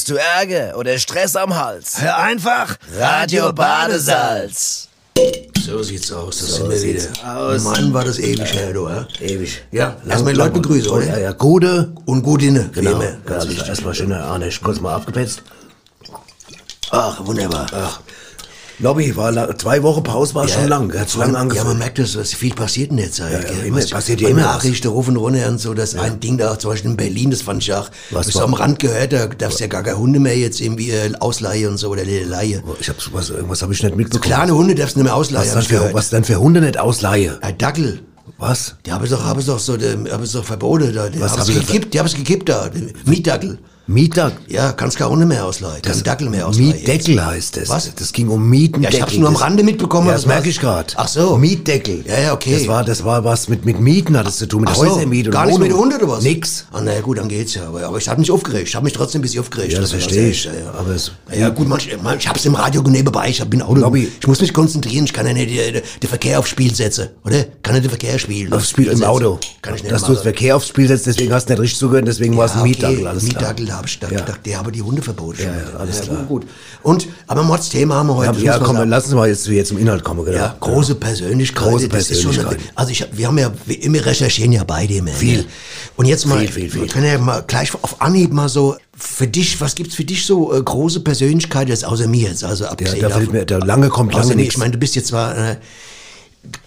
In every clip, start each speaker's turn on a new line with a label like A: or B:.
A: Hast du Ärger oder Stress am Hals?
B: Hör einfach
A: Radio Badesalz.
B: So sieht's aus, das
A: So
B: sind wir wieder.
A: aus.
B: Mann, war das ewig her, du, ja?
A: Ewig.
B: Ja, lass mal die Leute begrüßen, oder?
A: Ja, ja, gute.
B: Und gut inne, wie
A: Genau.
B: Ganz
A: also
B: wichtig.
A: erstmal schön, Arne, kurz mal abgepetzt.
B: Ach, wunderbar.
A: Ach, Lobby, war zwei Wochen Pause war schon lang. Hat's lang
B: Ja, man
A: angefangen.
B: merkt das, was viel passiert in der Zeit.
A: Ja, ja, immer,
B: Was-
A: passiert ja
B: immer. Nachrichten rufen runter und so, das ein Ding da, zum Beispiel in Berlin, das fand ich auch,
A: Was
B: so
A: war-
B: am Rand gehört, da darfst ja gar keine Hunde mehr jetzt irgendwie äh, ausleihen und so, oder Leihe.
A: Ich hab was, irgendwas habe ich nicht
B: So
A: mitbekommen.
B: kleine Hunde darfst du nicht mehr ausleihen,
A: was,
B: hab
A: dann
B: ich
A: für, was dann für Hunde nicht ausleihe?
B: Ein Dackel.
A: Was?
B: Die haben es doch, haben es doch so, die haben es doch verboten da. Die
A: Was
B: haben es gekippt, die haben es gekippt da. Mietdackel.
A: Mietdackel.
B: Ja, kannst keine Hunde mehr ausleihen. Kein Dackel mehr ausleihen.
A: Mietdeckel heißt es.
B: Was?
A: Das ging um Mietendeckel.
B: Ja, ich hab's nur am
A: Das-
B: Rande mitbekommen.
A: Ja, das merke ich gerade.
B: Ach so.
A: Mietdeckel.
B: Ja, ja, okay.
A: Das war, das war was mit, mit Mieten hat es zu tun, mit
B: Ach so,
A: Häusermiete und
B: gar nichts mit. Hunden oder was?
A: Nix.
B: Ah, naja, gut, dann geht's ja. Aber, aber ich habe mich aufgeregt. Ich habe mich trotzdem ein bisschen aufgeregt.
A: Ja, das
B: Also,
A: verstehe ich.
B: Ja, ja.
A: Aber es-
B: ja, gut, manch, man, ich hab's im Radio nebenbei. Ich bin Auto.
A: Lobby.
B: Ich muss mich konzentrieren. Ich kann ja nicht den, den Verkehr aufs Spiel setzen, oder? Kann nicht den Verkehr spielen.
A: Aufs Spiel im. Auto.
B: Kann ich nicht
A: Dass du das. Verkehr aufs Spiel setzt, deswegen hast du nicht richtig zugehört, deswegen war es ein
B: Ja.
A: Alles klar.
B: Mietdackel, da hab ich gedacht,
A: Ja.
B: gedacht, der habe die Hunde verboten.
A: Ja, ja, alles klar.
B: Gut. Und, aber Mordsthema haben wir heute.
A: Ja, ja komm,
B: sagen.
A: lass uns mal jetzt wieder zum Inhalt kommen, genau.
B: Ja, große Persönlichkeit.
A: Große
B: ist schon
A: Persönlichkeit.
B: Also ich, wir haben ja, wir immer recherchieren ja beide immer.
A: Viel.
B: ne? Und jetzt mal,
A: Viel, viel, viel.
B: wir können ja mal gleich auf Anhieb mal so, für dich, was gibt's für dich so äh, große Persönlichkeit jetzt außer mir jetzt, also
A: Ja,
B: abgesehen
A: da fällt
B: davon.
A: mir, da lange kommt lange nichts.
B: ich meine, du bist jetzt zwar, äh,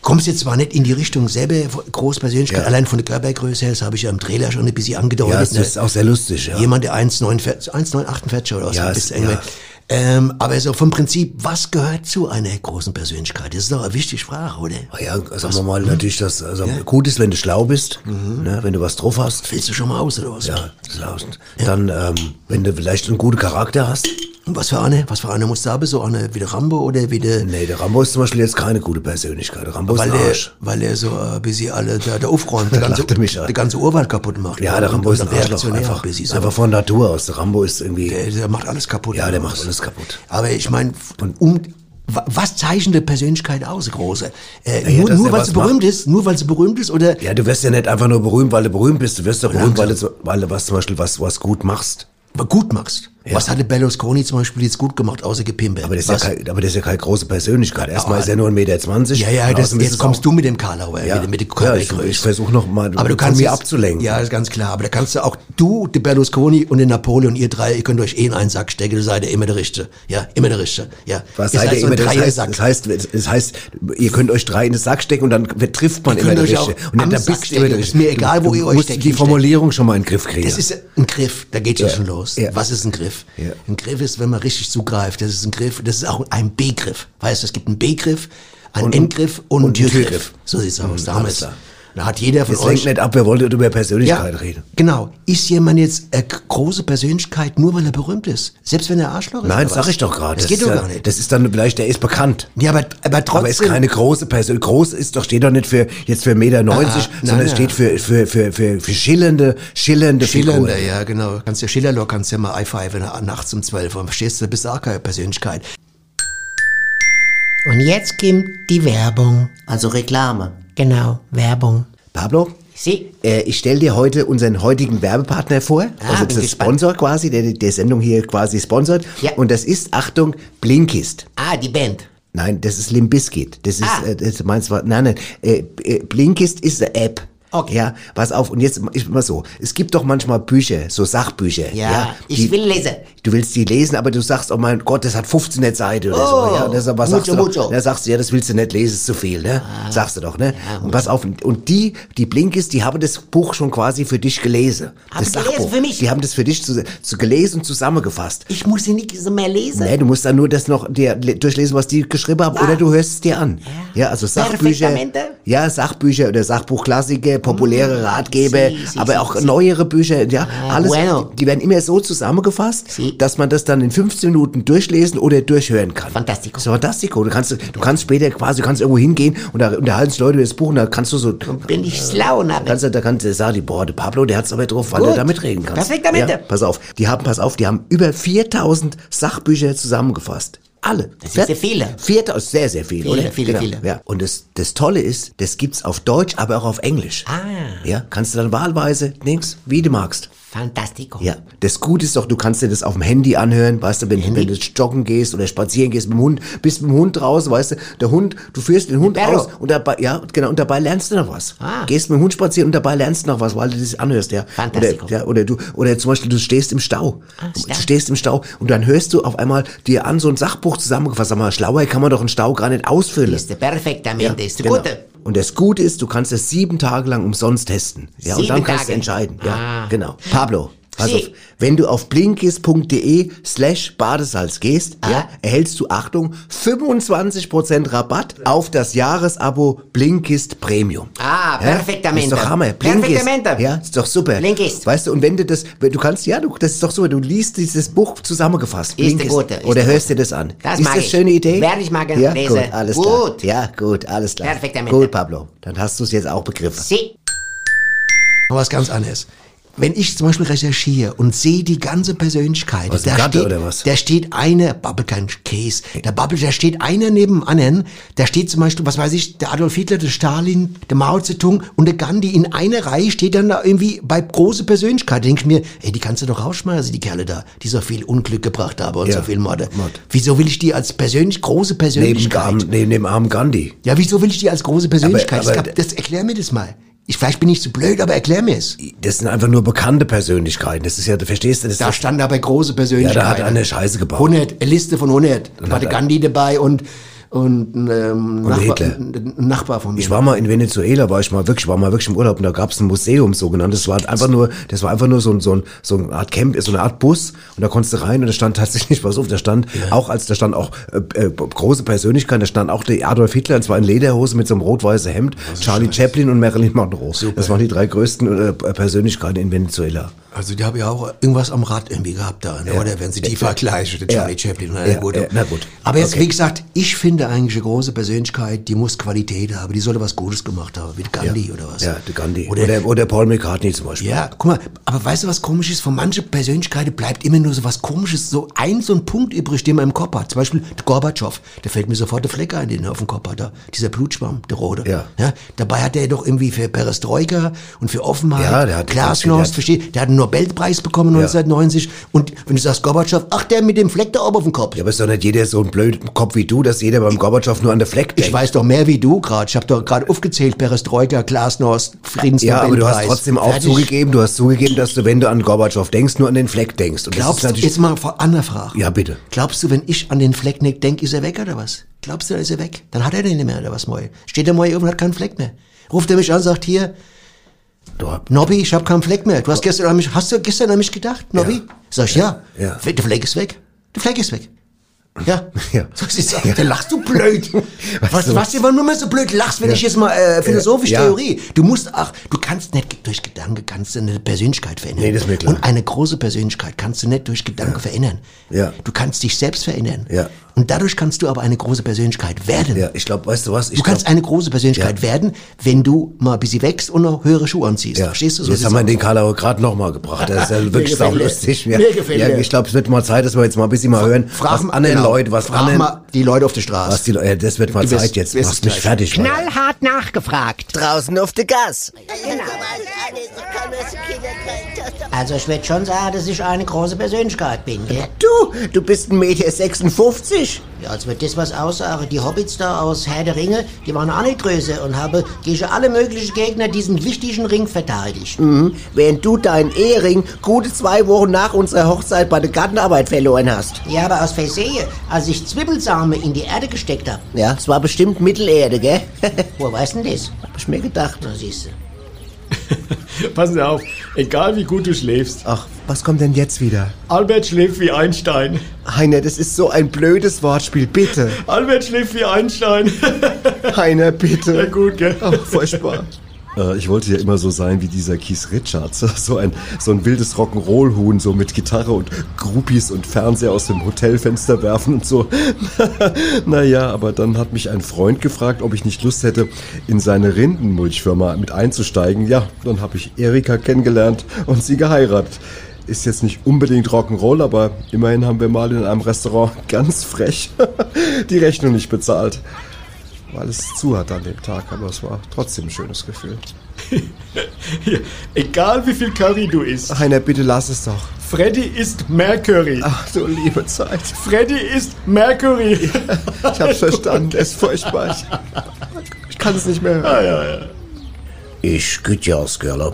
B: kommst jetzt zwar nicht in die Richtung selber große Persönlichkeit,
A: Ja.
B: allein von der Körpergröße her, das habe ich ja im Trailer schon ein bisschen angedeutet.
A: ja, es
B: ne?
A: ist auch sehr lustig, ja.
B: Jemand, der 1,49 1,48 oder was,
A: Ja,
B: eng.
A: ja.
B: Ähm, aber so vom Prinzip, was gehört zu einer großen Persönlichkeit? Das ist doch eine wichtige Frage, oder?
A: Ah Ja, sagen wir mal natürlich, dass also gut ist, wenn du schlau bist, ne, wenn du was drauf hast.
B: Fällst du schon mal aus, oder was?
A: Ja, schlau. Dann, ähm, wenn du vielleicht einen guten Charakter hast.
B: Und was für eine? Was für eine musst du haben? So eine wie der Rambo oder wie der,
A: Nee, der Rambo ist zum Beispiel jetzt keine gute Persönlichkeit. Rambo ist
B: weil
A: ein
B: der,
A: Arsch.
B: weil er so äh, bis sie alle da, da aufräumt, der
A: Da
B: ganze,
A: er
B: der ganze Urwald kaputt macht.
A: Ja, der Rambo
B: und
A: ist ein Arschloch. Einfach,
B: bis sie so.
A: einfach von Natur aus. Der Rambo ist irgendwie...
B: der, der macht alles kaputt.
A: Ja, der macht alles kaputt.
B: Aber ich meine, um, wa- was zeichnet eine Persönlichkeit aus, große? Äh,
A: ja,
B: nur
A: der
B: weil sie berühmt ist? Nur weil sie berühmt ist? Oder
A: Ja, du wirst ja nicht einfach nur berühmt, weil du berühmt bist. Du wirst ja berühmt, weil du, weil du was zum Beispiel was, was gut machst.
B: gut machst?
A: Ja.
B: Was hatte Berlusconi zum Beispiel jetzt gut gemacht, außer Gepimpe?
A: Aber das, ist ja kein, aber das ist ja keine große Persönlichkeit. Erstmal
B: Aber-
A: ist er nur 1,20 Meter.
B: Ja, ja,
A: und
B: das, jetzt kommst
A: auch-
B: du mit dem Karlauer,
A: Ja,
B: mit, mit der
A: ja, ich,
B: Körpergröße.
A: ich versuche noch mal
B: aber du kannst
A: mir abzulenken.
B: Ja, ist ganz klar. Aber da kannst du auch, du, der Berlusconi und der Napoleon, ihr drei, ihr könnt euch eh in einen Sack stecken, du seid ja immer der Richtige. Ja, immer der Richtige. Ja.
A: Was
B: Ihr
A: seid
B: seid
A: ihr
B: so ein
A: immer? Das heißt, das, heißt, das heißt, ihr könnt euch drei in den Sack stecken und dann trifft man
B: Ihr
A: immer der Richtige. Und dann bist du immer der.
B: Ist mir egal, wo ihr euch steckt.
A: die Formulierung schon mal in den Griff kriegen.
B: Das ist ein Griff, da geht ja, schon los.
A: Ja.
B: Was ist ein Griff?
A: Ja.
B: Ein Griff ist, wenn man richtig zugreift. Das ist ein Griff, das ist auch ein B-Griff. Weißt du, es gibt einen B-Griff, einen Endgriff und,
A: und
B: einen Türgriff. So sieht's aus. Da, Da hat jeder von
A: Jetzt
B: euch...
A: lenkt nicht ab, wir wollten über Persönlichkeit
B: Ja,
A: reden.
B: genau. Ist jemand jetzt eine große Persönlichkeit, nur weil er berühmt ist? Selbst wenn er Arschloch ist?
A: Nein,
B: oder
A: sag
B: was?
A: ich doch gerade.
B: Das, geht
A: ist
B: doch
A: ja,
B: gar nicht.
A: Das ist dann vielleicht, der ist bekannt.
B: ja, aber, aber trotzdem...
A: Aber ist keine große Person. Groß ist doch, steht doch nicht für, jetzt für Meter 90,
B: Ah,
A: sondern
B: nein,
A: es steht
B: nein.
A: für, für, für, für, für schillernde, schillernde
B: Schillernder,
A: Figuren.
B: ja, genau. Kannst ja Schillerloch, kannst ja mal einpfeifen nachts um 12 Uhr. Verstehst du, bist auch keine Persönlichkeit.
C: Und jetzt kommt die Werbung.
D: Also Reklame.
C: Genau, Werbung.
A: Pablo?
C: Sie,
A: Äh, ich stelle dir heute unseren heutigen Werbepartner vor.
C: Ah,
A: also das
C: gespannt.
A: Sponsor quasi, der der Sendung hier quasi sponsert.
C: Ja.
A: Und das ist, Achtung, Blinkist.
C: ah, die Band.
A: Nein, das ist Limbiskit. Das ist,
C: Ah.
A: äh, das meinst du, nein, nein, äh, äh, Blinkist ist eine App.
C: Okay.
A: Ja, pass auf, und jetzt ist mal so, es gibt doch manchmal Bücher, so Sachbücher.
C: Ja, ich
A: die-
C: will lesen.
A: Du willst die lesen, aber du sagst, oh mein Gott, das hat 15 Seiten oder
C: Oh,
A: so. Ja, das, aber sagst du
C: mucho,
A: doch,
C: mucho.
A: ja, sagst du, ja, das willst du nicht lesen, ist zu viel, ne? Sagst du doch, ne? und pass auf, und die, die Blinkist, die haben das Buch schon quasi für dich gelesen.
C: Haben
A: das
C: gelesen
A: Sachbuch.
C: für mich?
A: Die haben das für dich zu, zu gelesen und zusammengefasst.
C: Ich muss sie nicht so mehr lesen.
A: Nee, du musst dann nur das noch dir le- durchlesen, was die geschrieben haben, oder du hörst es dir an. Ja, also Sachbücher. Ja, Sachbücher oder Sachbuchklassiker, populäre Ratgeber,
C: si, si,
A: aber auch neuere Bücher, ja,
C: Ah,
A: alles.
C: bueno.
A: Die werden immer so zusammengefasst, dass man das dann in 15 Minuten durchlesen oder durchhören kann.
C: Fantastico.
A: So fantastico. Du kannst, du kannst später quasi, du kannst irgendwo hingehen und da unterhalten sich Leute über das Buch und da kannst du so,
C: Bin ich schlau,
A: da
C: Narre.
A: kannst du, da kannst du sagen, die, boah, der Pablo, der hat's aber drauf, weil
C: Gut.
A: du da mitreden kannst.
C: Perfektamente.
A: Ja, pass auf, die haben, pass auf, die haben über 4000 Sachbücher zusammengefasst. Alle.
C: Das sind sehr viele.
A: 4000, sehr, sehr viele,
C: Viele,
A: oder?
C: viele, viele.
A: Ja. Und das, das Tolle ist, das gibt's auf Deutsch, aber auch auf Englisch.
C: Ah.
A: Ja, kannst du dann wahlweise, links, wie du magst.
C: Fantastico.
A: Ja, das Gute ist doch, du kannst dir das auf dem Handy anhören, weißt du, wenn, wenn du joggen gehst oder spazieren gehst mit dem Hund, bist mit dem Hund draußen, weißt du, der Hund, du führst den Hund aus und dabei, ja, genau, und dabei lernst du noch was.
C: Ah.
A: Gehst mit dem Hund spazieren und dabei lernst du noch was, weil du das anhörst, ja.
C: Fantastico.
A: Oder, ja, oder du, oder zum Beispiel, du stehst im Stau.
C: Ah,
A: Du stehst im Stau und dann hörst du auf einmal dir an so ein Sachbuch zusammengefasst, sag mal, schlauer kann man doch einen Stau gar nicht ausfüllen.
C: Ist der perfektamente, ist der
A: Genau.
C: gute.
A: Und das Gute ist, du kannst es sieben Tage lang umsonst testen. Ja, und
C: Sieben
A: dann kannst du entscheiden. Ja,
C: Ah.
A: genau. Pablo, also, wenn du auf blinkist.de slash Badesalz gehst,
C: Ah.
A: ja, erhältst du, Achtung, 25% Rabatt auf das Jahresabo Blinkist Premium.
C: Ah,
A: Ja,
C: perfektamente.
A: Ist doch Hammer. Blinkist.
C: Perfektamente.
A: Ja, ist doch super.
C: Blinkist.
A: Weißt du, und wenn du das, du kannst, ja, du, das ist doch super, du liest dieses Buch zusammengefasst.
C: Ist der Gute, ist
A: Oder
C: der
A: hörst dir das an.
C: Das
A: ist
C: mag
A: das
C: ich.
A: schöne Idee?
C: Werde ich mal
A: Ja,
C: lesen.
A: gut, alles klar.
C: Gut.
A: Ja, gut, alles klar.
C: Perfektamente.
A: Gut, Pablo. Dann hast du es jetzt auch begriffen.
C: Sie.
B: Aber was ganz anderes. Wenn ich zum Beispiel recherchiere und sehe die ganze Persönlichkeit,
A: Was,
B: da
A: eine Gatte
B: steht,
A: oder was?
B: da steht einer, babbel kein Käse, da babbelt, da steht einer neben anderen, da steht zum Beispiel, was weiß ich, der Adolf Hitler, der Stalin, der Mao Zedong und der Gandhi in einer Reihe steht dann da irgendwie bei große Persönlichkeit. Da denk ich mir, ey, die kannst du doch rausschmeißen, die Kerle da, die so viel Unglück gebracht haben und
A: Ja,
B: so viel Morde.
A: Mord.
B: Wieso will ich die als persönlich, große
A: Neben,
B: Persönlichkeit?
A: arm, neben dem armen Gandhi.
B: Ja, wieso will ich die als große Persönlichkeit?
A: Aber- aber-
B: das, das erklär mir das mal. Ich, vielleicht bin ich zu blöd, aber erklär mir es.
A: Das sind einfach nur bekannte Persönlichkeiten. Das ist ja, du verstehst du, das
B: Da stand dabei große
A: ja,
B: Persönlichkeiten.
A: da hat er eine Scheiße gebaut.
B: 100, eine Liste von 100. Da war der
A: er-
B: Gandhi dabei und, und, ähm, ein, Nachbar,
A: Hitler.
B: ein, Nachbar von mir.
A: Ich war mal in Venezuela, war ich mal wirklich, war mal wirklich im Urlaub und da gab es ein Museum sogenanntes. Das war einfach nur, das war einfach nur so ein, so ein, so eine Art Camp, so eine Art Bus und da konntest du rein und da stand tatsächlich, pass auf, da stand auch als, da stand auch äh, äh, große Persönlichkeiten, da stand auch der Adolf Hitler und zwar in Lederhose mit so einem rot-weißen Hemd, Charlie Chaplin und Marilyn Monroe. Das waren die drei größten äh, Persönlichkeiten in Venezuela.
B: Also die haben ja auch irgendwas am Rad irgendwie gehabt da, ne? oder wenn sie die vergleichen, der Charlie
A: Ja.
B: Chaplin. Na,
A: Ja,
B: gut.
A: ja, na gut.
B: Aber jetzt,
A: Okay.
B: wie gesagt, ich finde eigentlich eine große Persönlichkeit, die muss Qualität haben, die sollte was Gutes gemacht haben, wie Gandhi oder was.
A: Ja, der Gandhi.
B: Oder,
A: Oder, oder, Paul McCartney zum Beispiel.
B: Ja, guck mal, aber weißt du, was komisch ist? Von manchen Persönlichkeiten bleibt immer nur so was Komisches, so ein, so ein Punkt übrig, den man im Kopf hat. Zum Beispiel Gorbatschow, da fällt mir sofort der Fleck ein, den er auf dem Kopf hat, da. dieser Blutschwamm, der rote.
A: Ja.
B: ja. Dabei hat er doch irgendwie für Perestroika und für Offenheit,
A: Ja, der hat
B: Glasnost, versteht, der hat einen Nobelpreis bekommen 1990 und wenn du sagst Gorbatschow, ach, der mit dem Fleck da oben auf dem Kopf.
A: Ja, aber ist doch nicht jeder so ein blöden Kopf wie du, dass jeder beim Gorbatschow nur an der Fleck denkt.
B: Ich weiß doch mehr wie du gerade. Ich habe doch gerade aufgezählt, Perestroika, Glasnost, Friedensnobelpreis.
A: Ja, aber du hast trotzdem auch
B: Fertig.
A: zugegeben, du hast zugegeben, dass du, wenn du an Gorbatschow denkst, nur an den Fleck denkst. Und
B: Glaubst du, jetzt mal vor- andere Frage.
A: Ja, bitte.
B: Glaubst du, wenn ich an den Fleck nicht denk, ist er weg oder was? Glaubst du, dann ist er weg? Dann hat er den nicht mehr oder was, Moi? Steht der Moi irgendwo und hat keinen Fleck mehr. Ruft er mich an und sagt, hier,
A: du,
B: Nobby, ich habe keinen Fleck mehr. Du hast gestern an mich, hast du gestern an mich gedacht, Nobby?
A: Ja.
B: Sag ich, ja.
A: Ja.
B: Der Fleck ist weg. Der Fleck ist weg. Ja.
A: Ja.
B: So ist es. Da lachst du blöd. was,
A: du-
B: was du immer nur mal so blöd lachst, wenn ich jetzt mal äh, philosophische
A: Ja.
B: Theorie. Du musst ach, du kannst nicht durch Gedanke kannst du eine Persönlichkeit verändern.
A: Nee, das ist mir klar.
B: Und eine große Persönlichkeit kannst du nicht durch Gedanke verändern.
A: Ja.
B: Du kannst dich selbst verändern.
A: Ja.
B: Und dadurch kannst du aber eine große Persönlichkeit werden.
A: ja, ich glaube, weißt du was? Ich
B: Du kannst
A: glaub,
B: eine große Persönlichkeit werden, wenn du mal ein bisschen wächst und noch höhere Schuhe anziehst.
A: ja,
B: Verstehst du? So
A: Jetzt
B: sieht's
A: haben wir
B: aus.
A: den Karlauer gerade noch mal gebracht. Das ist ja wirklich
B: gefällt
A: sau
B: mir. Mir gefällt
A: ja, ich glaube, es wird mal Zeit, dass wir jetzt mal ein bisschen mal hören,
B: Frag
A: was anderen
B: genau.
A: Leute, was
B: Frag
A: anderen,
B: mal die Leute auf der Straße.
A: was die Leute, das wird mal Zeit jetzt. Machst mich fertig.
C: Knallhart nachgefragt.
A: Draußen auf der Gas.
C: Also ich würde schon sagen, dass ich eine große Persönlichkeit bin, gell?
A: Du, du bist ein Meter 56.
C: Ja, als wird das was aussagen. Die Hobbits da aus Herr der Ringe, die waren auch nicht größer und haben gegen alle möglichen Gegner diesen wichtigen Ring verteidigt.
A: Mhm. Während du deinen Ehering gute zwei Wochen nach unserer Hochzeit bei der Gartenarbeit verloren hast.
C: Ja, aber aus Versehen, als ich Zwiebelsamen in die Erde gesteckt hab.
A: Ja, es war bestimmt Mittelerde, gell?
C: Wo weißt denn das?
A: Hab ich mir gedacht.
C: Na siehste.
D: Passen Sie auf, egal wie gut du schläfst.
A: Ach, was kommt denn jetzt wieder?
D: Albert schläft wie Einstein.
A: Heiner, das ist so ein blödes Wortspiel, bitte.
D: Albert schläft wie Einstein.
A: Heiner, bitte.
D: Na gut, gell?
A: Oh, furchtbar.
E: Äh, Ich wollte ja immer so sein wie dieser Keith Richards, so ein, so ein wildes Rock'n'Roll-Huhn, so mit Gitarre und Groupies und Fernseher aus dem Hotelfenster werfen und so. naja, aber dann hat mich ein Freund gefragt, ob ich nicht Lust hätte, in seine Rindenmulchfirma mit einzusteigen. Ja, dann habe ich Erika kennengelernt und sie geheiratet. Ist jetzt nicht unbedingt Rock'n'Roll, aber immerhin haben wir mal in einem Restaurant ganz frech die Rechnung nicht bezahlt. Weil es zu hat an dem Tag, aber es war trotzdem ein schönes Gefühl.
D: Hier, egal wie viel Curry du isst.
E: Heiner, bitte lass es doch.
D: Freddy isst mehr Curry.
E: Ach du liebe Zeit.
D: Freddy isst mehr Curry.
E: Ich hab's verstanden, es ist furchtbar. Ich, ich kann es nicht mehr hören.
F: Ich güte aus Köller.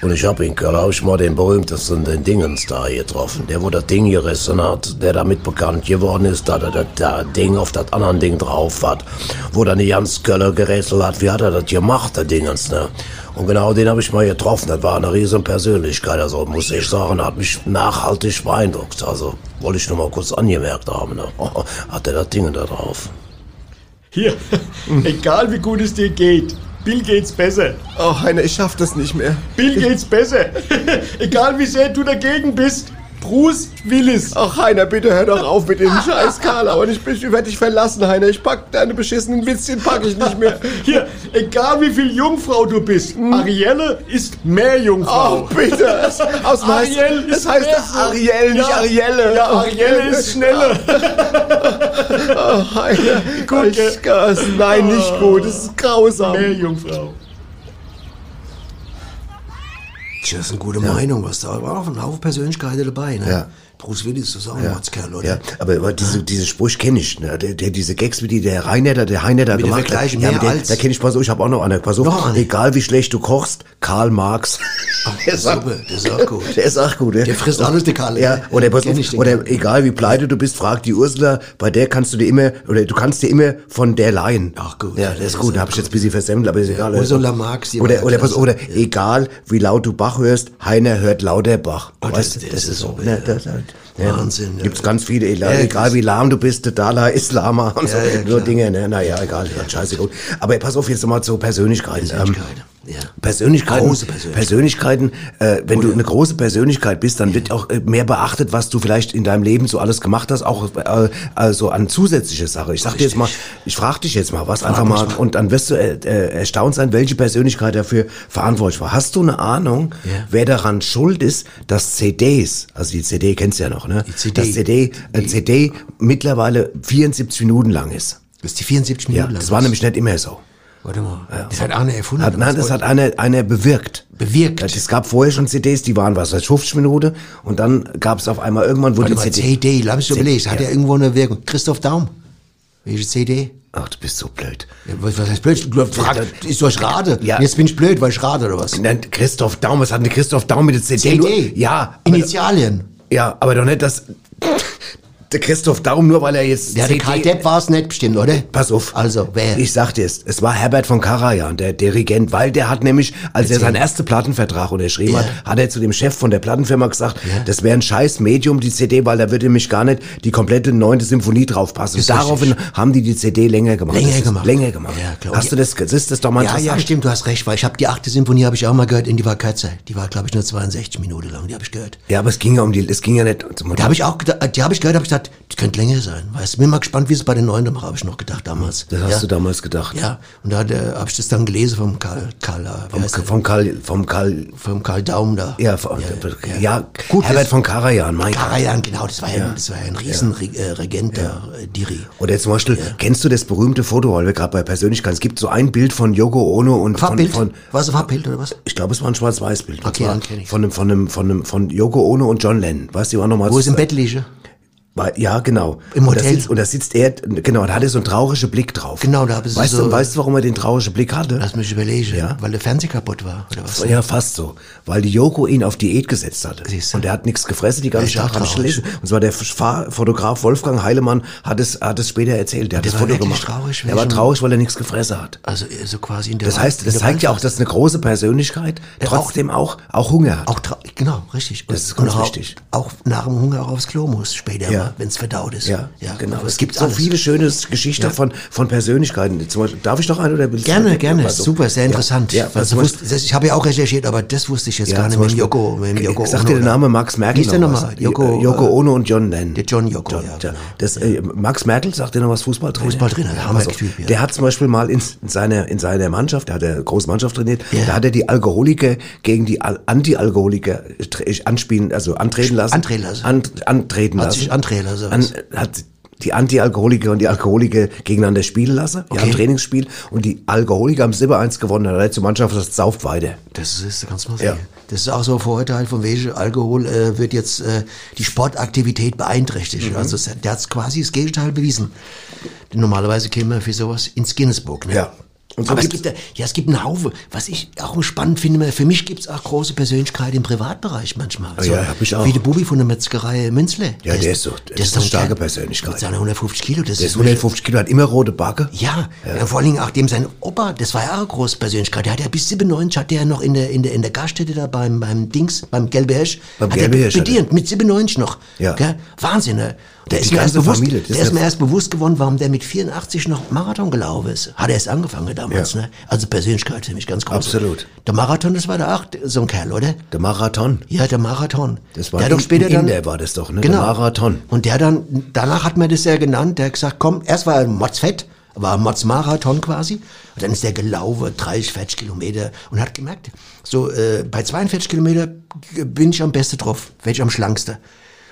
F: Und ich hab in Köller auch mal den berühmtesten den Dingens da getroffen. Der, wo das Ding gerissen hat, der damit bekannt geworden ist, dass er das da Ding auf das andere Ding drauf hat. Wo dann die ganz Köller gerätselt hat, wie hat er das gemacht, der Dingens, ne? Und genau den habe ich mal getroffen. Das war eine riesen Persönlichkeit. Also muss ich sagen, hat mich nachhaltig beeindruckt. Also wollte ich nur mal kurz angemerkt haben. Ne? Hat er das Ding da drauf.
D: Hier, egal wie gut es dir geht. Bill geht's besser.
E: Oh, Heiner, ich schaff das nicht mehr.
D: Bill geht's besser. egal wie sehr du dagegen bist. Bruce Willis.
E: Ach, Heiner, bitte hör doch auf mit dem Scheiß, Karl. Aber ich, ich werde dich verlassen, Heiner. Ich pack deine beschissenen Witzchen, pack ich nicht mehr.
D: Hier, egal wie viel Jungfrau du bist. Arielle ist mehr Jungfrau.
E: Oh, bitte. Es, aus dem heißt,
D: Ariel ist
E: es heißt
D: mehr so-
E: Ariel, nicht
D: Ja,
E: Arielle.
D: Ja, Arielle ist schneller.
E: Oh, Heiner.
D: Gut,
E: ich, nein, nicht gut. Das ist grausam.
D: Mehr Jungfrau.
B: Das ist eine gute Meinung, was da war. auch ein Haufen Persönlichkeiten dabei, ne?
A: Ja.
B: Bruce Willis ist auch ein
A: Ja,
B: Mordskerl, oder?
A: ja, aber, aber diese, diese Spruch kenne ich. Ne? Der, der, diese Gags, wie die der Reinnetter, der
B: dem
A: gemacht hat.
B: Vergleichen
A: Ja,
B: mehr
A: der,
B: als-
A: da kenne ich, pass auf, ich habe auch noch eine. Pass auf,
B: Noch
A: egal wie schlecht du kochst, Karl Marx. der, ist auch-
B: super, der ist auch gut.
A: Der ist auch gut.
B: Der frisst alles, der Karl,
A: Ja, oder, pass auf, oder egal wie pleite du bist, frag die Ursula, bei der kannst du dir immer, oder du kannst dir immer von der leihen.
B: Ach, gut.
A: Ja, das ist gut, da habe ich jetzt ein bisschen versemmelt, aber ist egal.
B: Ursula Marx,
A: Oder,
B: ja
A: oder, pass, oder egal wie laut du Bach hörst, Heiner hört lauter Bach.
B: Oh, das-
A: weißt
B: das
A: das,
B: ist
A: so.
B: so,
A: Ne,
B: ja.
A: Das, ja.
B: Wahnsinn, ja.
A: Gibt's ganz viele, egal,
B: Ja,
A: egal wie lahm du bist, Dalai ist Lama und so, nur. Dinge, ne, naja, egal, ja, scheiße, gut. Aber pass auf, jetzt nochmal zu Persönlichkeiten.
B: Persönlichkeiten,
A: Ähm,
B: ja.
A: Persönlichkeiten,
B: Große Persönlichkeiten.
A: Persönlichkeiten, äh, wenn du eine große Persönlichkeit bist, dann wird auch äh, mehr beachtet, was du vielleicht in deinem Leben so alles gemacht hast, auch äh, also an zusätzliche Sache. Ich sag dir jetzt mal, ich frage dich jetzt mal was, einfach
B: mich
A: mal, und dann wirst du äh, äh, erstaunt sein, welche Persönlichkeit dafür verantwortlich war. Hast du eine Ahnung,
B: Ja.
A: wer daran schuld ist, dass CDs, also die CD kennst du ja noch, ne?
B: Die CD.
A: Dass CD, äh, CD mittlerweile 74 Minuten lang ist.
B: Das ist die 74
A: Ja,
B: Minuten lang.
A: das war nämlich nicht immer so.
B: Warte mal. Das hat Arne erfunden.
A: Hat, nein, das hat einer, einer bewirkt.
B: Bewirkt?
A: Es gab vorher schon CDs, die waren was, seit 50 Minuten und dann gab es auf einmal irgendwann, wo
B: Warte
A: die
B: mal,
A: CD...
B: CD, lass mich überlegen. Hat
A: ja.
B: er irgendwo eine Wirkung? Christoph Daum. Welche CD?
A: Ach, du bist so blöd.
B: Ja, was, was heißt blöd? Du frag, ist doch Rade.
A: Ja.
B: Jetzt bin ich blöd, weil ich rade oder was?
A: Nein, Christoph Daum, was hat denn Christoph Daum mit der CD?
B: CD?
A: Nur, ja, aber,
B: Initialien.
A: ja, aber doch nicht das... Der Christoph Daum, nur weil er jetzt
B: Ja, der Karl Depp war es nicht bestimmt, oder?
A: Pass auf.
B: Also, wer?
A: Ich sag dir es, es war Herbert von Karajan, der Dirigent, weil der hat nämlich, als er seinen ersten Plattenvertrag unterschrieben
B: Ja.
A: hat, hat er zu dem Chef von der Plattenfirma gesagt,
B: Ja.
A: das wäre ein scheiß Medium, die CD, weil da würde nämlich gar nicht die komplette neunte Symphonie draufpassen. Daraufhin haben die die CD länger gemacht.
B: Länger gemacht.
A: Länger gemacht.
B: Ja, klar.
A: Hast du das, das ist das doch mal
B: ja, ja, stimmt, du hast recht, weil ich habe die achte Symphonie habe ich auch mal gehört, und die war kürzer. Die war, glaube ich, nur 62 Minuten lang, die habe ich gehört.
A: Ja, aber es ging ja um die, es ging ja nicht,
B: Da habe ich auch gedacht, die habe ich gehört, habe ich gedacht, die könnte länger sein. Weißt du, bin mal gespannt, wie es bei den neuen habe ich noch gedacht damals.
A: das hast
B: ja.
A: du damals gedacht.
B: Ja, und da äh, habe ich das dann gelesen vom Karl, Karl,
A: Vom, vom Karl, vom Karl,
B: vom Karl Daum da.
A: ja, vom, ja,
B: Gut,
A: Herbert
B: das-
A: von Karajan, mein.
B: Karajan, genau, das war ja, das war ja ein riesen Re äh, der äh, Diri.
A: Oder zum Beispiel, kennst du das berühmte Foto, weil wir gerade bei Persönlichkeit, es gibt so ein Bild von Yoko Ono und von,
B: Farbbild?
A: von
B: War es ein Farbbild oder was?
A: ich glaube, es war ein Schwarz-Weiß-Bild. Und
B: Okay, dann kenn ich's.
A: Von einem, von einem, von einem, von Yoko Ono und John Lennon. Weißt du, waren nochmal
B: Wo es im Bett liege?
A: Ja, genau.
B: Im
A: Und da
B: Hotel?
A: sitzt, und da sitzt er, genau, da hat er so einen traurigen Blick drauf.
B: Genau, da haben sie
A: weißt
B: so-
A: Du, weißt du, warum er den traurigen Blick hatte?
B: Lass mich überlegen,
A: Ja.
B: weil der Fernseher kaputt war, oder was?
A: Ja, fast so. Weil die Yoko ihn auf Diät gesetzt hatte.
B: Siehst du.
A: Und er hat nichts gefressen die ganze
B: Ist auch
A: Tag, hab ich gelesen. Und zwar der Fotograf Wolfgang Heilemann hat es, hat es später erzählt. Der hat
B: Der
A: das Foto gemacht.
B: traurig,
A: er war traurig, weil er nichts gefressen hat.
B: Also so quasi in der
A: Das heißt, das
B: der
A: zeigt ja auch, dass eine große Persönlichkeit trotzdem auch, auch Hunger hat.
B: Auch genau, richtig.
A: Das ist
B: Und
A: ganz
B: auch,
A: wichtig.
B: Auch nach dem Hunger auch aufs Klo muss später
A: Ja.
B: Mal, wenn es verdaut ist.
A: Ja, genau.
B: aber
A: Es gibt so
B: alles.
A: viele schöne Geschichten
B: Ja.
A: von, von Persönlichkeiten. Zum Beispiel, darf ich noch eine oder willst du-
B: Gerne, gerne.
A: Also,
B: Super, sehr interessant.
A: Ja, ja Beispiel-
B: wusste, ich habe ja auch recherchiert, aber das wusste ich jetzt
A: Ja,
B: gar nicht mit dem Yoko. Mit dem Yoko
A: Sagt
B: Ono,
A: dir der
B: oder?
A: Name Max Merkel
B: Wie ist der
A: noch
B: nochmal?
A: was?
B: Yoko,
A: Äh, Yoko
B: äh,
A: Ono und John Lennon.
B: der John Yoko, ja,
A: ja.
B: genau.
A: Das, äh, Max Merkel sagt dir noch was Fußballtrainer?
B: Fußballtrainer,
A: ja,
B: Hammer. Typ, ja.
A: Der hat zum Beispiel mal in, in seiner in seiner Mannschaft, der hat eine große Mannschaft trainiert,
B: Ja.
A: da hat er die Alkoholiker gegen die Al Anti-Alkoholiker tra- anspielen, also antreten lassen.
B: Antreten lassen.
A: An, antreten lassen.
B: Sich antreten lassen,
A: An, hat die Anti-Alkoholiker und die Alkoholiker gegeneinander spielen lassen. Die
B: Okay.
A: haben ein Trainingsspiel und die Alkoholiker haben 7-1 gewonnen. Dann hat die Mannschaft das sauft weiter.
B: Das ist, du mal
A: Ja.
B: Das ist auch so ein Vorurteil von wegen, Alkohol äh, wird jetzt äh, die Sportaktivität beeinträchtigt.
A: Mhm.
B: Also es- der hat quasi das Gegenteil bewiesen. Denn normalerweise käme man für sowas ins Guinness Book. Ne?
A: Ja. Und so
B: Aber es gibt, ja, ja, es gibt einen Haufen. Was ich auch spannend finde, für mich gibt es auch große Persönlichkeiten im Privatbereich manchmal.
A: Ah ja, hab ich auch.
B: Wie der Bubi von der Metzgerei Münzle.
A: Ja, der ist so- der ist
B: so
A: eine
B: ein
A: starke Persönlichkeit.
B: Mit seiner 150 Kilo. Das
A: Der ist 150 Kilo, hat immer rote Backe.
B: ja, ja. vor allen Dingen auch dem sein Opa, das war ja auch eine große Persönlichkeit. Der hat ja bis 97 hat der ja noch in der, in der, in der Gaststätte da beim, beim Dings, beim Gelbe Hirsch,
A: Beim
B: hat
A: Gelbe Hirsch
B: bedient, mit 97 noch.
A: Ja.
B: Gell? Wahnsinn, ne? Der ist, mir erst, bewusst,
A: Familie,
B: der
A: ist
B: mir erst bewusst geworden, warum der mit 84 noch Marathon gelaufen ist. Hat er erst angefangen damals,
A: Ja.
B: ne? Also Persönlichkeit für mich ganz groß.
A: Absolut.
B: Der Marathon, das war da auch so ein Kerl, oder?
A: Der Marathon.
B: Ja, der Marathon.
A: Das war
B: der doch später dann,
A: Inder war das doch, ne?
B: Genau.
A: Der Marathon.
B: Und der dann, danach hat man das ja genannt, der hat gesagt, komm, erst war er Motzfett, war ein Motzmarathon quasi, und dann ist der gelaufen, 30, 40 Kilometer, und hat gemerkt, so, äh, bei 42 Kilometer bin ich am besten drauf, werde ich am schlanksten.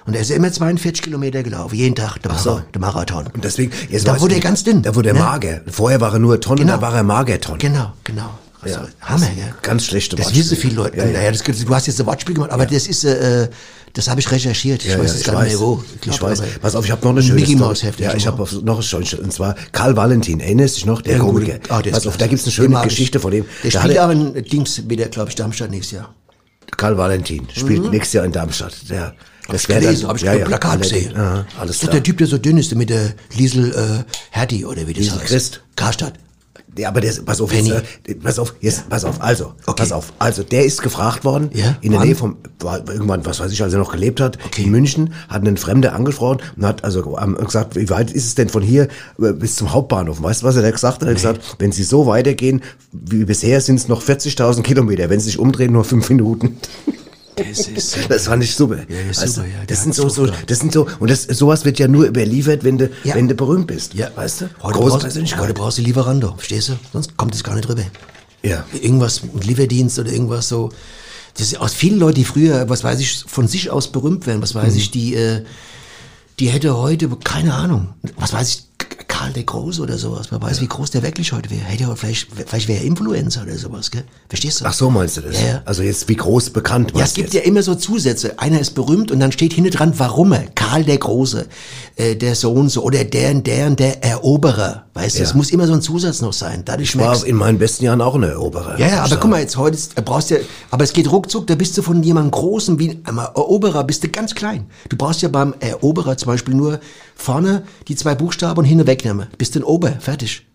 B: Und er ist immer 42 Kilometer gelaufen, jeden Tag, der,
A: so.
B: Mara, der Marathon.
A: Und deswegen, jetzt
B: Da wurde
A: ich,
B: er ganz dünn,
A: Da wurde er
B: ne?
A: mager. Vorher war er nur Tonne,
B: Genau.
A: da war er Magerton.
B: Genau, genau. Also,
A: Ja.
B: Hammer, gell?
A: Ganz schlechte
B: Das wissen viele Leute.
A: Ja, ja.
B: Naja, das, du hast jetzt ein Wortspiel gemacht, aber das ist, äh, das habe ich recherchiert. Ich
A: Ja,
B: weiß
A: ja,
B: jetzt gar nicht mehr wo.
A: Ich,
B: glaub,
A: weiß. Pass auf, ich habe noch eine schöne
B: Mickey. Mouse Heft.
A: Ja, ich habe noch eine schöne, und zwar Karl Valentin. Erinnerst du dich noch? Der
B: Ja, gut.
A: Komiker.
B: Ah, der ist
A: Pass auf, da gibt's eine
B: Den
A: schöne
B: mag ich.
A: Geschichte von dem.
B: Der
A: Da
B: spielt auch in Dings wieder, glaube ich, Darmstadt nächstes Jahr.
A: Karl Valentin spielt nächstes Jahr in Darmstadt. Der, das
B: ich
A: wär
B: gelesen, habe ich
A: ja,
B: ja,
A: ja,
B: Plakat gesehen.
A: Aha, alles
B: ist doch
A: klar.
B: der Typ, der so dünn ist, mit der Liesel äh, Hertie oder wie das
A: Liesel
B: heißt.
A: Christ.
B: Karstadt.
A: Ja, aber der, ist- pass auf,
B: Penny.
A: jetzt, äh, pass auf, jetzt, pass auf, also,
B: Okay.
A: pass auf, also, der ist gefragt worden,
B: Ja,
A: in der
B: wann?
A: Nähe vom, war irgendwann, was weiß ich, als er noch gelebt hat,
B: Okay.
A: in München, hat einen Fremder angesprochen und hat also ähm, gesagt, wie weit ist es denn von hier äh, bis zum Hauptbahnhof? Weißt du, was er da gesagt hat? Er hat gesagt, wenn Sie so weitergehen wie bisher, sind es noch 40.000 Kilometer, wenn Sie sich umdrehen, nur fünf Minuten.
B: Das ist
A: Das fand ich super.
B: Ja, das super, ja,
A: das sind so, so, das sind so, und das, sowas wird ja nur überliefert, wenn du,
B: Ja.
A: wenn du berühmt bist.
B: Ja.
A: Weißt du?
B: Heute
A: Große
B: brauchst, heute brauchst du Lieferando, verstehst du? Sonst kommt es gar nicht rüber.
A: Ja.
B: Irgendwas mit Lieferdienst oder irgendwas so. Das ist aus vielen Leuten, die früher, was weiß ich, von sich aus berühmt werden, was weiß
A: Mhm.
B: ich, die, äh, die hätte heute, keine Ahnung, was weiß ich, Karl der Große oder sowas. Wer weiß, wie groß der wirklich heute wäre. Hätte er vielleicht, vielleicht wäre er Influencer oder sowas, gell? Verstehst du?
A: Ach so meinst du das?
B: Ja, ja.
A: Also jetzt wie groß bekannt
B: Ja, es
A: du
B: gibt
A: jetzt?
B: ja immer so Zusätze. Einer ist berühmt und dann steht hinten dran, warum er. Karl der Große, äh, der so und so oder der und der und der Eroberer. Weißt du,
A: Ja.
B: es muss immer so ein Zusatz noch sein. Dadurch
A: Ich war in meinen besten Jahren auch eine Eroberer.
B: ja, ja, aber guck mal, jetzt heute äh, brauchst ja, aber es geht ruckzuck, da bist du von jemandem Großen wie einem Eroberer, bist du ganz klein. Du brauchst ja beim Eroberer zum Beispiel nur vorne die zwei Buchstaben und hinten wegnehmen. Bist du ein Ober, fertig.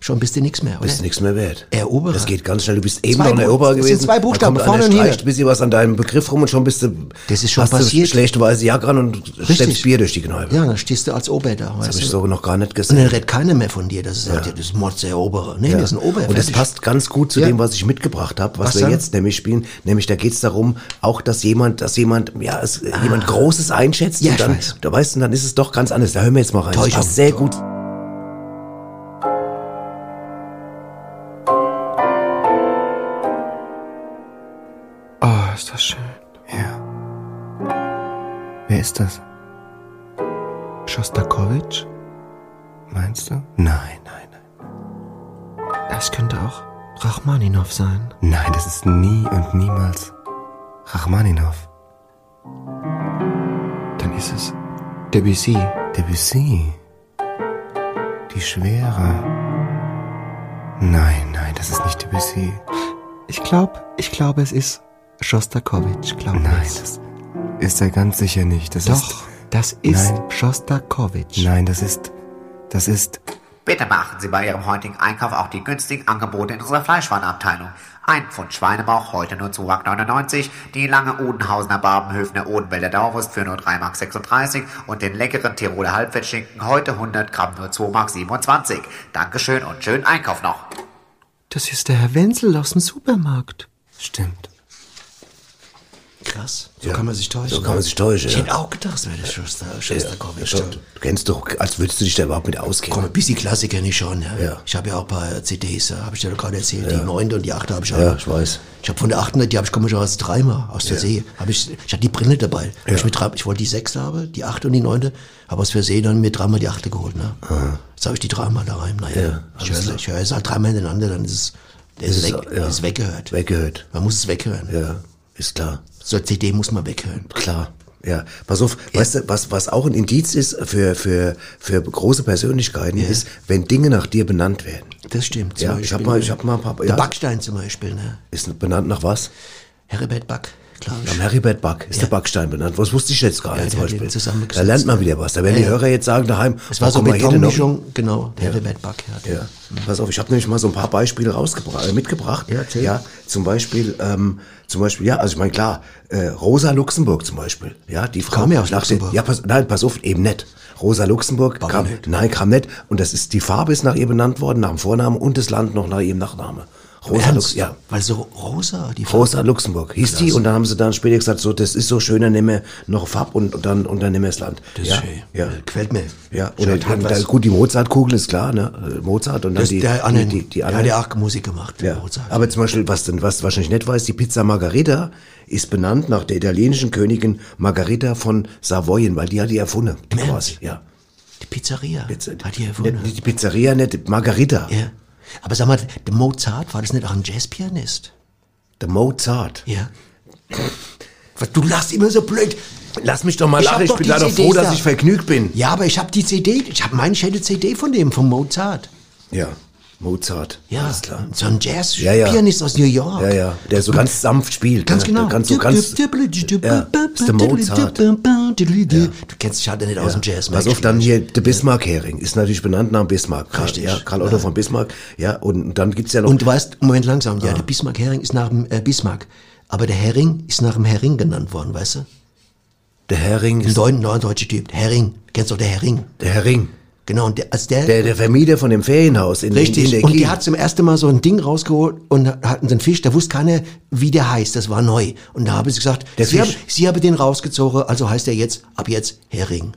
B: Schon bist du nichts mehr, oder?
A: Bist nichts mehr wert.
B: Eroberer.
A: Das geht ganz schnell. Du bist eben
B: Zwei
A: noch ein Eroberer
B: das sind
A: gewesen.
B: zwei Buchstaben, vorne und hinten.
A: ein bisschen was an deinem Begriff rum und schon bist du,
B: Das ist schon passiert.
A: du schlechte weiße Jacke an und steppst Bier durch die Kneipe.
B: Ja, dann stehst du als Ober da,
A: Das habe ich so noch gar nicht
B: Und
A: gesehen.
B: dann redet keiner mehr von dir, dass es sagt, ja. das ist der Eroberer. Nee, das ist ein Ober.
A: Und das passt ganz gut zu
B: Ja.
A: dem, was ich mitgebracht habe, was,
B: Was
A: wir
B: dann?
A: jetzt nämlich spielen. Nämlich da geht es darum, auch dass jemand, dass jemand, ja, es, jemand Großes einschätzt
B: Ah. Ja,
A: und dann,
B: weiß.
A: da weißt du, dann ist es doch ganz anders. Da hören wir jetzt mal rein. Das
B: Täuschung.
A: passt sehr gut.
G: Oh, ist das schön. Ja. Wer ist das? Schostakowitsch? Meinst du? Nein, nein, nein.
B: Das könnte auch Rachmaninov sein.
G: Nein, das ist nie und niemals Rachmaninov.
B: Dann ist es Debussy.
G: Debussy. Die Schwere. Nein, nein, das ist nicht Debussy.
B: Ich glaube, ich glaube, es ist Schostakowitsch, glaube
G: Nein,
B: ich.
G: das ist er ganz sicher nicht. Das
B: Doch,
G: ist.
B: das ist
G: Nein.
B: Schostakowitsch.
G: Nein, das ist. Das ist.
H: Bitte beachten Sie bei Ihrem heutigen Einkauf auch die günstigen Angebote in unserer Fleischwarenabteilung. Ein Pfund Schweinebauch, heute nur Zuwachs 99, die lange Odenhausener Barbenhöfner Odenwälder Dauerwurst für nur 3,36 Mark und den leckeren Tiroler Halbfettschinken, heute 100 Gramm nur 2,27 Mark. Dankeschön und schönen Einkauf noch.
B: Das ist der Herr Wenzel aus dem Supermarkt.
G: Stimmt.
B: Krass. So kann man sich täuschen.
A: So kann man sich täuschen,
B: Ich
A: ja.
B: hätte auch gedacht, es wäre der Schuster, Schusterkowitsch.
A: Ja, du kennst doch, als würdest du dich da überhaupt mit auskennen.
B: Komm, ein bisschen Klassik kenne ich schon. Ja.
A: Ja.
B: Ich habe ja auch ein paar CDs, ja, habe ich dir doch gerade erzählt. Die neunte und die achte habe ich auch.
A: Ja, ich weiß.
B: Ich habe von der achten, die habe ich komischerweise dreimal aus Versehen. Hab ich, ich hatte die Brille dabei. Ich, mit ich wollte die sechste haben, die achte und die neunte, habe aus Versehen dann mir dreimal die achte geholt. Ne? Jetzt habe ich die dreimal da rein. Naja,
A: Ja,
B: ich höre ich höre es halt dreimal hintereinander, dann ist es, der ist,
A: Ist es,
B: weg,
A: ja.
B: ist weggehört.
A: Weggehört.
B: Man muss es weghören.
A: Ja, ist klar.
B: So eine CD muss man weghören.
A: Klar. Ja, pass auf, weißt du, was, was auch ein Indiz ist für, für, für große Persönlichkeiten, ist, wenn Dinge nach dir benannt werden.
B: Das stimmt.
A: Ja, ich hab
B: Beispiel,
A: mal- ich hab mal ein paar-
B: Der
A: ja.
B: Backstein zum Beispiel, ne?
A: Ist benannt nach was?
B: Heribert Back, ich.
A: Am Heribert Back ist
B: Ja.
A: der Backstein benannt. Was wusste ich jetzt gar
B: Ja,
A: nicht
B: der
A: zum Beispiel. Da lernt man wieder was. Da werden
B: Ja,
A: die
B: ja.
A: Hörer jetzt sagen daheim,
B: Es war so
A: noch-
B: Betonmischung, genau, der Heribert Back. Ja.
A: Ja, pass auf, ich habe nämlich mal so ein paar Beispiele rausgebracht, äh, mitgebracht.
B: Ja, erzähl.
A: ja, zum Beispiel, ähm, zum Beispiel, ja, also ich meine klar, äh, Rosa Luxemburg zum Beispiel, ja, die Frau
B: Kam ja aus Luxemburg.
A: Ja, pass, nein, pass auf, eben nicht. Rosa Luxemburg kam,
B: nicht?
A: nein, kam nicht. Und das ist die Farbe ist nach ihr benannt worden, nach dem Vornamen und das Land noch nach ihrem Nachname. Rosa
B: Ernst?
A: Lux, ja.
B: Weil so rosa, die Farbe.
A: Rosa Luxemburg hieß die und dann haben sie dann später gesagt, so das ist so schöner, nimm mir noch Farb und, und dann und dann nimm mir das Land.
B: Das
A: ja,
B: ist schön.
A: Ja.
B: Gefällt mir.
A: Ja,
B: hat
A: und
B: was.
A: da, gut, die Mozartkugel ist klar, ne? Äh, Mozart und dann
B: Das
A: die,
B: der
A: die,
B: Annen,
A: die, die
B: der
A: anderen.
B: hat ja auch Musik gemacht.
A: Ja,
B: Mozart.
A: aber zum Beispiel, was, denn, was wahrscheinlich nicht weißt, die Pizza Margarita ist benannt nach der italienischen Königin Margarita von Savoyen, weil die hat die erfunden, quasi. Ja.
B: die Pizzeria
A: äh,
B: hat die erfunden.
A: nicht Die Pizzeria, nicht Margarita.
B: Ja. Aber sag mal, der Mozart, war das nicht auch ein Jazzpianist?
A: Der Mozart.
B: Ja. Was, Du lachst immer so blöd.
A: Lass mich doch mal
B: Ich
A: lachen, ich bin leider
B: CDs
A: froh, dass
B: da.
A: ich vergnügt bin.
B: Ja, aber ich habe die CD, ich habe meine, hätte CD von dem, von Mozart.
A: Ja, Mozart.
B: Ja,
A: Alles klar.
B: so ein
A: Ja, ja.
B: Jazz-Pianist aus New York.
A: Ja, ja, der so ganz sanft spielt.
B: Ganz
A: ne?
B: genau.
A: Ganz so ganz, ja, ist der Mozart.
B: Du kennst dich halt nicht aus dem Jazz.
A: Pass auf, dann hier der Bismarck-Hering. Ist natürlich benannt nach Bismarck. Karl-
B: Richtig.
A: Ja, Karl Otto
B: Ja.
A: von Bismarck. Ja, und dann gibt's ja noch...
B: Und du weißt, Moment langsam, ja, der Bismarck-Hering ist nach dem äh, Bismarck. Aber der Hering ist nach dem Hering genannt worden, weißt du?
A: der Hering
B: Ein
A: ist
B: Neu norddeutscher Typ. Hering. Kennst du auch der Hering?
A: der Hering.
B: Genau, und der, als der,
A: Der, der Vermieter von dem Ferienhaus in,
B: Richtig.
A: in der
B: und
A: Kiel.
B: der hat zum ersten Mal so ein Ding rausgeholt und hatten so einen Fisch, da wusste keiner, wie der heißt. Das war neu. Und da haben sie gesagt,
A: Der
B: sie,
A: Fisch.
B: haben, sie haben den rausgezogen, also heißt er jetzt, ab jetzt Hering.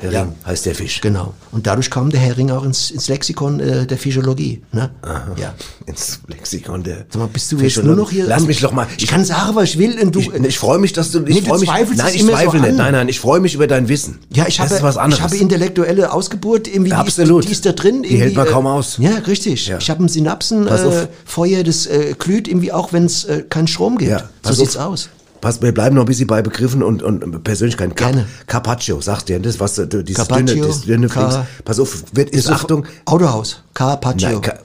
A: Hering
B: Ja.
A: heißt der Fisch.
B: Genau. Und dadurch kam der Hering auch ins, ins Lexikon äh, der Physiologie. Ne? Ja.
A: Ins Lexikon der
B: Sag mal, bist du jetzt nur noch hier?
A: Lass mich doch mal...
B: Ich kann sagen, was ich will und du.
A: Ich, ich freue mich, dass du. Ich
B: Nee,
A: freue mich.
B: zweifelst
A: Nein, ich
B: immer so
A: zweifle nicht. Nein, nein, ich freue mich über dein Wissen.
B: ja, ich habe,
A: das was anderes.
B: ich habe intellektuelle Ausgeburt, irgendwie,
A: Absolut.
B: Die, ist, die ist da drin.
A: Die hält man
B: äh,
A: kaum aus.
B: Ja, richtig.
A: Ja.
B: Ich habe ein Synapsen,
A: Pass auf.
B: äh, Feuer, das äh, glüht irgendwie auch, wenn es äh, keinen Strom gibt.
A: Ja,
B: so sieht's aus.
A: Pass, wir bleiben noch ein bisschen bei Begriffen und, und Persönlichkeiten. Cap-
B: Gerne.
A: Carpaccio, sagst du, das was du, dieses
B: Carpaccio,
A: dünne, das dünne
B: Car-.
A: Pass auf, wird, ist, Achtung.
B: Autohaus. Carpaccio.
A: Nein, Ca-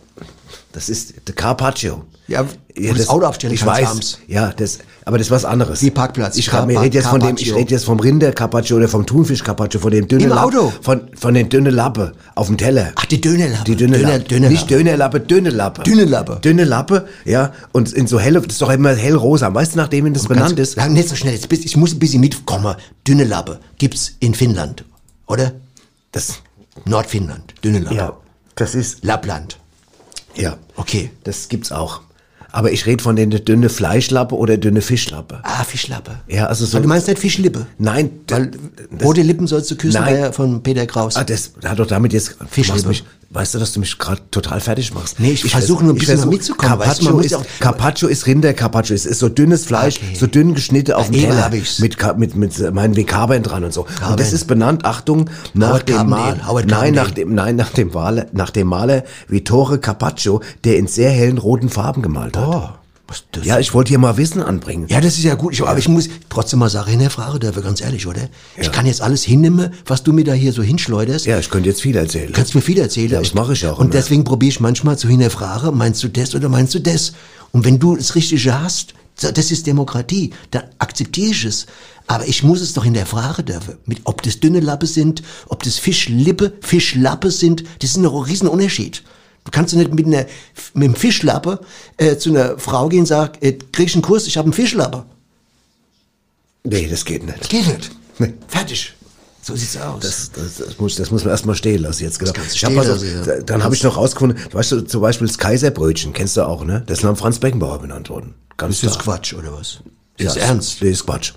A: das ist der Carpaccio.
B: Ja, wo das Auto abstellen
A: ich weiß.
B: abends.
A: Ja, das, aber das ist was anderes.
B: Wie Parkplatz.
A: Ich
B: Carpa-
A: rede red jetzt von dem, ich rede jetzt vom Rinder Carpaccio oder vom Thunfisch Carpaccio, von dem dünnen
B: Im
A: Lapp-
B: Auto?
A: Von, von den dünnen Lappe auf dem Teller.
B: Ach, die Dönerlappe.
A: Die dünne
B: Döner,
A: Lappe.
B: Dönerlappe.
A: Nicht Dönerlappe, dünne Lappe.
B: Dünne Lappe.
A: Dünne Lappe, ja. Und in so helle, das ist doch immer hellrosa. Weißt du, nachdem das benannt ist?
B: Lang, nicht so schnell. Jetzt ich muss ein bisschen mitkommen. Dünne Lappe. Gibt's in Finnland. Oder?
A: Das,
B: Nordfinnland. Dünne Lappe.
A: ja. Das ist,
B: Lappland.
A: ja.
B: Okay.
A: Das gibt's auch. Aber ich rede von der dünne Fleischlappe oder dünne Fischlappe.
B: Ah, Fischlappe.
A: Ja, also so.
B: Aber du meinst nicht Fischlippe?
A: Nein,
B: Weil rote Lippen sollst du küssen,
A: Nein.
B: war ja von Peter Kraus.
A: Ah, das hat doch damit jetzt.
B: Fischlippe.
A: mich, weißt du, dass du mich gerade total fertig machst?
B: Nee, ich versuche nur ein bisschen mitzukommen, weißt du,
A: Carpaccio,
B: man muss
A: ist,
B: ja
A: Carpaccio ist Rinder, Carpaccio ist, ist so dünnes Fleisch,
B: Okay.
A: so dünn geschnitten auf dem
B: eben
A: Teller
B: ich's.
A: mit mit mit meinen Vekabeln dran und so. Und
B: Kabeln.
A: das ist benannt, Achtung, nach
B: Howard
A: dem
B: Carpendale,
A: Mal,
B: Howard
A: nein, nach dem nein, nach dem Maler, nach dem Maler Vittore Carpaccio, der in sehr hellen roten Farben gemalt hat.
B: Oh, das?
A: Ja, ich wollte hier mal Wissen anbringen.
B: Ja, das ist ja gut. Ich, aber ich muss trotzdem mal Sachen hinterfragen dürfen, ganz ehrlich, oder? Ich kann jetzt alles hinnehmen, was du mir da hier so hinschleuderst.
A: Ja, ich könnte jetzt viel erzählen.
B: Du kannst mir viel erzählen.
A: Ja, das mache ich auch
B: Und
A: immer.
B: deswegen probiere ich manchmal zu hinterfragen, meinst du das oder meinst du das? Und wenn du das Richtige hast, das ist Demokratie, dann akzeptiere ich es. Aber ich muss es doch hinterfragen dürfen. Mit, ob das dünne Lappe sind, ob das Fischlippe, Fischlappe sind, das ist ein riesen Unterschied. Du kannst doch nicht mit, einer, mit einem Fischlappe äh, zu einer Frau gehen und sagen, äh, krieg ich einen Kurs, ich habe einen Fischlappe.
A: Nee, das geht nicht.
B: Das geht nicht.
A: Nee.
B: Fertig. So sieht's aus.
A: Das, das, das, muss, das muss man erstmal stehen lassen jetzt. Genau.
B: du
A: Ich hab
B: stehen
A: mal so,
B: lassen, ja.
A: da- Dann habe ich noch rausgefunden, du weißt du, zum Beispiel das Kaiserbrötchen, kennst du auch, ne? Das ist nach Franz Beckenbauer benannt worden. Ganz
B: ist das. Quatsch, oder was? Ist
A: Ja,
B: ernst?
A: Das ist Quatsch.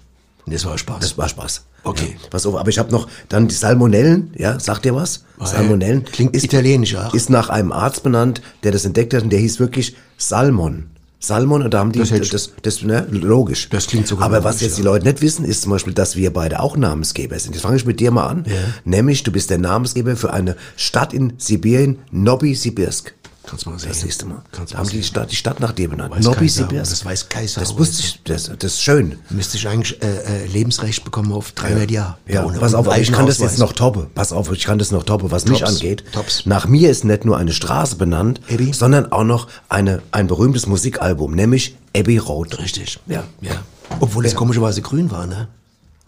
B: Das war Spaß.
A: Das war Spaß.
B: Okay.
A: Ja. Pass auf, aber ich habe noch dann die Salmonellen, ja, sagt ihr was? Salmonellen.
B: Klingt italienisch auch.
A: Ist nach einem Arzt benannt, der das entdeckt hat und der hieß wirklich Salmon. Salmon und da haben die,
B: Das
A: das,
B: ich-
A: das, ne, logisch.
B: Das klingt sogar
A: Aber was jetzt die
B: ja.
A: Leute nicht wissen, ist zum Beispiel, dass wir beide auch Namensgeber sind. Jetzt fange ich mit dir mal an. Nämlich, du bist der Namensgeber für eine Stadt in Sibirien, Novosibirsk.
B: Kannst mal sehen.
A: Das du mal.
B: Kannst
A: Da haben die. Stadt, die Stadt nach dir benannt. Novosibirsk.
B: Kaiser, das weiß Kaiser,
A: Das wusste ich, das, das ist schön.
B: Müsste ich eigentlich äh, äh, Lebensrecht bekommen auf 300 Jahre.
A: Ja,
B: Ohne-
A: pass auf, ich kann das
B: Eigenausweis.
A: jetzt noch toppe. Pass auf, ich kann das noch toppe, was mich
B: Tops,
A: angeht.
B: tops.
A: Nach mir ist nicht nur eine Straße benannt,
B: Abby?
A: sondern auch noch eine, ein berühmtes Musikalbum, nämlich Abbey Road.
B: Richtig.
A: Ja.
B: Ja. Obwohl das komischerweise grün war, ne?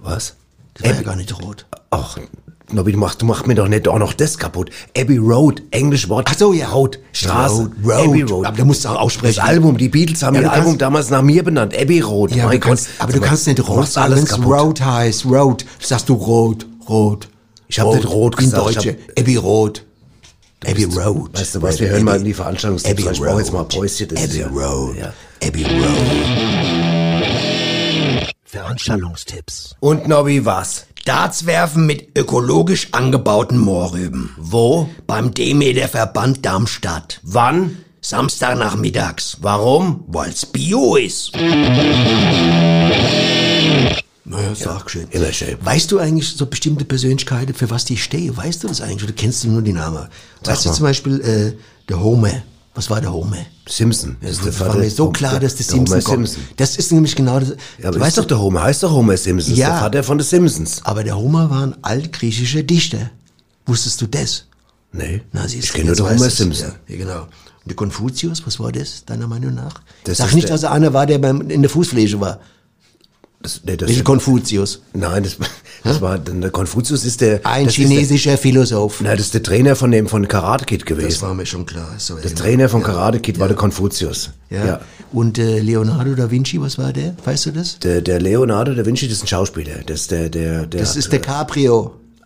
A: Was?
B: Das war ja
A: Abbey-
B: gar nicht rot.
A: Ach, Nobby, du machst, du machst mir doch nicht auch noch das kaputt. Abbey Road, Englisch Wort.
B: Ach so, ja.
A: Road, Straße.
B: Road, Road.
A: Abbey Road.
B: Aber da musst du auch aussprechen.
A: Das Album, die Beatles haben
B: Ja,
A: ihr
B: du
A: Album damals nach mir benannt. Abbey Road.
B: Ja,
A: mein
B: du kannst,
A: Gott.
B: aber du kannst nicht
A: Du
B: rot
A: machst
B: sagen,
A: alles
B: wenn es. Road heißt. Road. Sagst du rot, rot.
A: Ich hab nicht rot
B: in
A: gesagt, ich
B: Deutsche. Abbey Road. Abbey Road.
A: Weißt du was, wir hören mal in die Veranstaltungstipps. Ich brauche jetzt mal
B: Road.
A: Päuschen.
B: Abbey Road.
A: Ja.
B: Abbey Road.
C: Veranstaltungstipps.
A: Und Nobby, was?
B: Darts werfen mit ökologisch angebauten Moorrüben.
A: Wo?
B: Beim Demeter-Verband Darmstadt.
A: Wann?
B: Samstagnachmittags.
A: Warum?
B: Weil's Bio ist. Naja, doch schön.
A: immer schön.
B: Weißt du eigentlich so bestimmte Persönlichkeiten, für was die stehen? Weißt du das eigentlich oder kennst du nur die Namen? Weißt du zum Beispiel äh, der Homer? Was war der Homer?
A: Simpson.
B: Das,
A: ist der
B: war mir so klar, dass der
A: der
B: Simpson.
A: Simpson.
B: Das ist nämlich genau das.
A: Ja, aber
B: weißt
A: doch der Homer, heißt doch Homer Simpson.
B: Ja.
A: Der Vater von den Simpsons.
B: aber der Homer war ein altgriechischer Dichter. Wusstest du das?
A: Nee,
B: Na,
A: ich kenne nur den Homer. Simpson.
B: Ja, genau. Und der Konfuzius, was war das, deiner Meinung nach?
A: Das
B: Sag
A: ist
B: nicht,
A: der-
B: dass er einer war, der beim, in der Fußpflege war.
A: Das, nee, das,
B: Das ist Konfuzius.
A: nein, das, das war, der Konfuzius ist der...
B: Ein
A: das
B: chinesischer Philosoph.
A: Der, nein, das ist der Trainer von dem, von Karate Kid
B: Das
A: gewesen.
B: war mir schon klar. So,
A: Der Trainer von Karate Kid war der Konfuzius.
B: Ja.
A: ja.
B: Und äh, Leonardo da Vinci, was war der? Weißt du das?
A: Der, der Leonardo da Vinci, das ist ein Schauspieler. Das ist der, der, der
B: Das ist der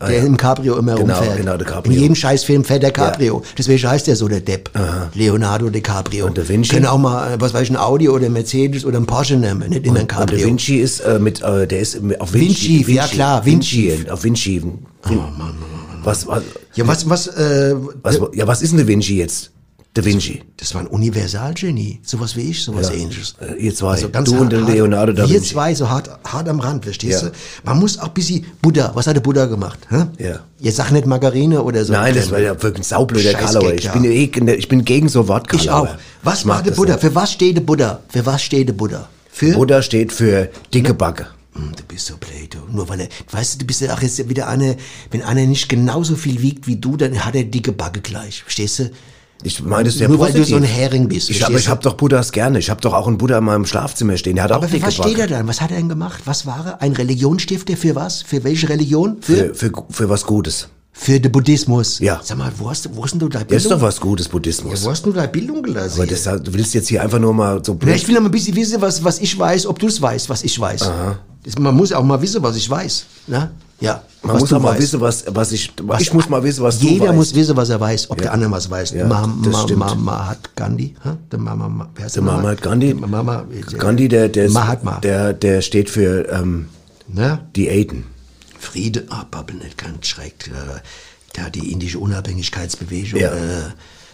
B: Cabrio, der
A: ja.
B: im Cabrio immer
A: Genau,
B: rumfährt.
A: genau, der Cabrio.
B: In jedem Scheißfilm fährt der Cabrio. Deswegen heißt der so, der Depp. Leonardo DiCaprio.
A: Und Da Vinci?
B: Können auch mal, äh, was weiß ich, ein Audi oder ein Mercedes oder ein Porsche nehmen, nicht immer ein
A: Und der
B: Cabrio.
A: Vinci ist äh, mit, äh, der ist auf Vinci.
B: Vinci, ja klar,
A: Vinci.
B: Vinci.
A: Auf Vinci. Oh, Mann, Was, was,
B: Ja, was, was, äh,
A: was, ja, was ist denn der Vinci jetzt? Der Vinci.
B: das war ein Universalgenie. Sowas wie ich, sowas ähnliches.
A: Äh, ihr zwei.
B: Also ganz
A: Du
B: hart,
A: und der Leonardo da
B: Wir
A: Vinci.
B: zwei, so hart, hart am Rand, verstehst
A: Ja.
B: du? Man muss auch ein bisschen, Buddha, was hat der Buddha gemacht? Hä?
A: Ja.
B: Jetzt sag nicht Margarine oder so.
A: Nein, das war ja wirklich ein saublöder.
B: Gag,
A: Ich
B: ja.
A: bin, eh, ich bin gegen so Wortkarlauer.
B: Ich auch. Was war der Buddha?
A: nicht.
B: Für was steht der Buddha? Für was steht der Buddha? Für?
A: Buddha steht für dicke Backe.
B: Hm, Du bist so Plato. Nur weil er, weißt du, du bist ja auch jetzt wieder eine, wenn einer nicht genauso viel wiegt wie du, dann hat er dicke Backe gleich. Verstehst du?
A: Ich meine das ist ja
B: Nur weil du
A: positiv.
B: so ein Hering bist,
A: Ich, habe doch Buddhas gerne. Ich habe doch auch einen Buddha in meinem Schlafzimmer stehen. Der hat auch
B: Aber für
A: dicke
B: was steht er dann? Was hat er denn gemacht? Was war er? Ein Religionsstifter für was? Für welche Religion? Für?
A: Für, für, für was Gutes.
B: Für den Buddhismus.
A: Ja.
B: Sag mal, wo hast du, wo hast denn du deine
A: Das ist
B: Bildung?
A: doch was Gutes, Buddhismus.
B: wo hast du deine Bildung gelassen?
A: aber das, du willst jetzt hier einfach nur mal so
B: Ja, ich will noch mal ein bisschen wissen, was, was ich weiß, ob du es weißt, was ich weiß. Das, man muss auch mal wissen, was ich weiß. Ne? Ja,
A: Man muss
B: du
A: mal wissen, was, was ich,
B: Was-
A: ich muss mal wissen, was du
B: Jeder
A: weißt.
B: muss wissen, was er weiß, ob
A: Ja.
B: der andere was weiß.
A: Ja,
B: Ma,
A: das
B: Ma,
A: stimmt.
B: Ma, Mahat Gandhi, hä? der Mama, Ma- wer heißt
A: Der Mahatma Gandhi,
B: Der Mama, der-
A: Gandhi, der, der,
B: Mahatma.
A: der, der steht für ähm,
B: ne?
A: Diäten.
B: Friede, ah, babbel nicht, ganz schreck. Äh, der hat die indische Unabhängigkeitsbewegung
A: Ja.
B: äh,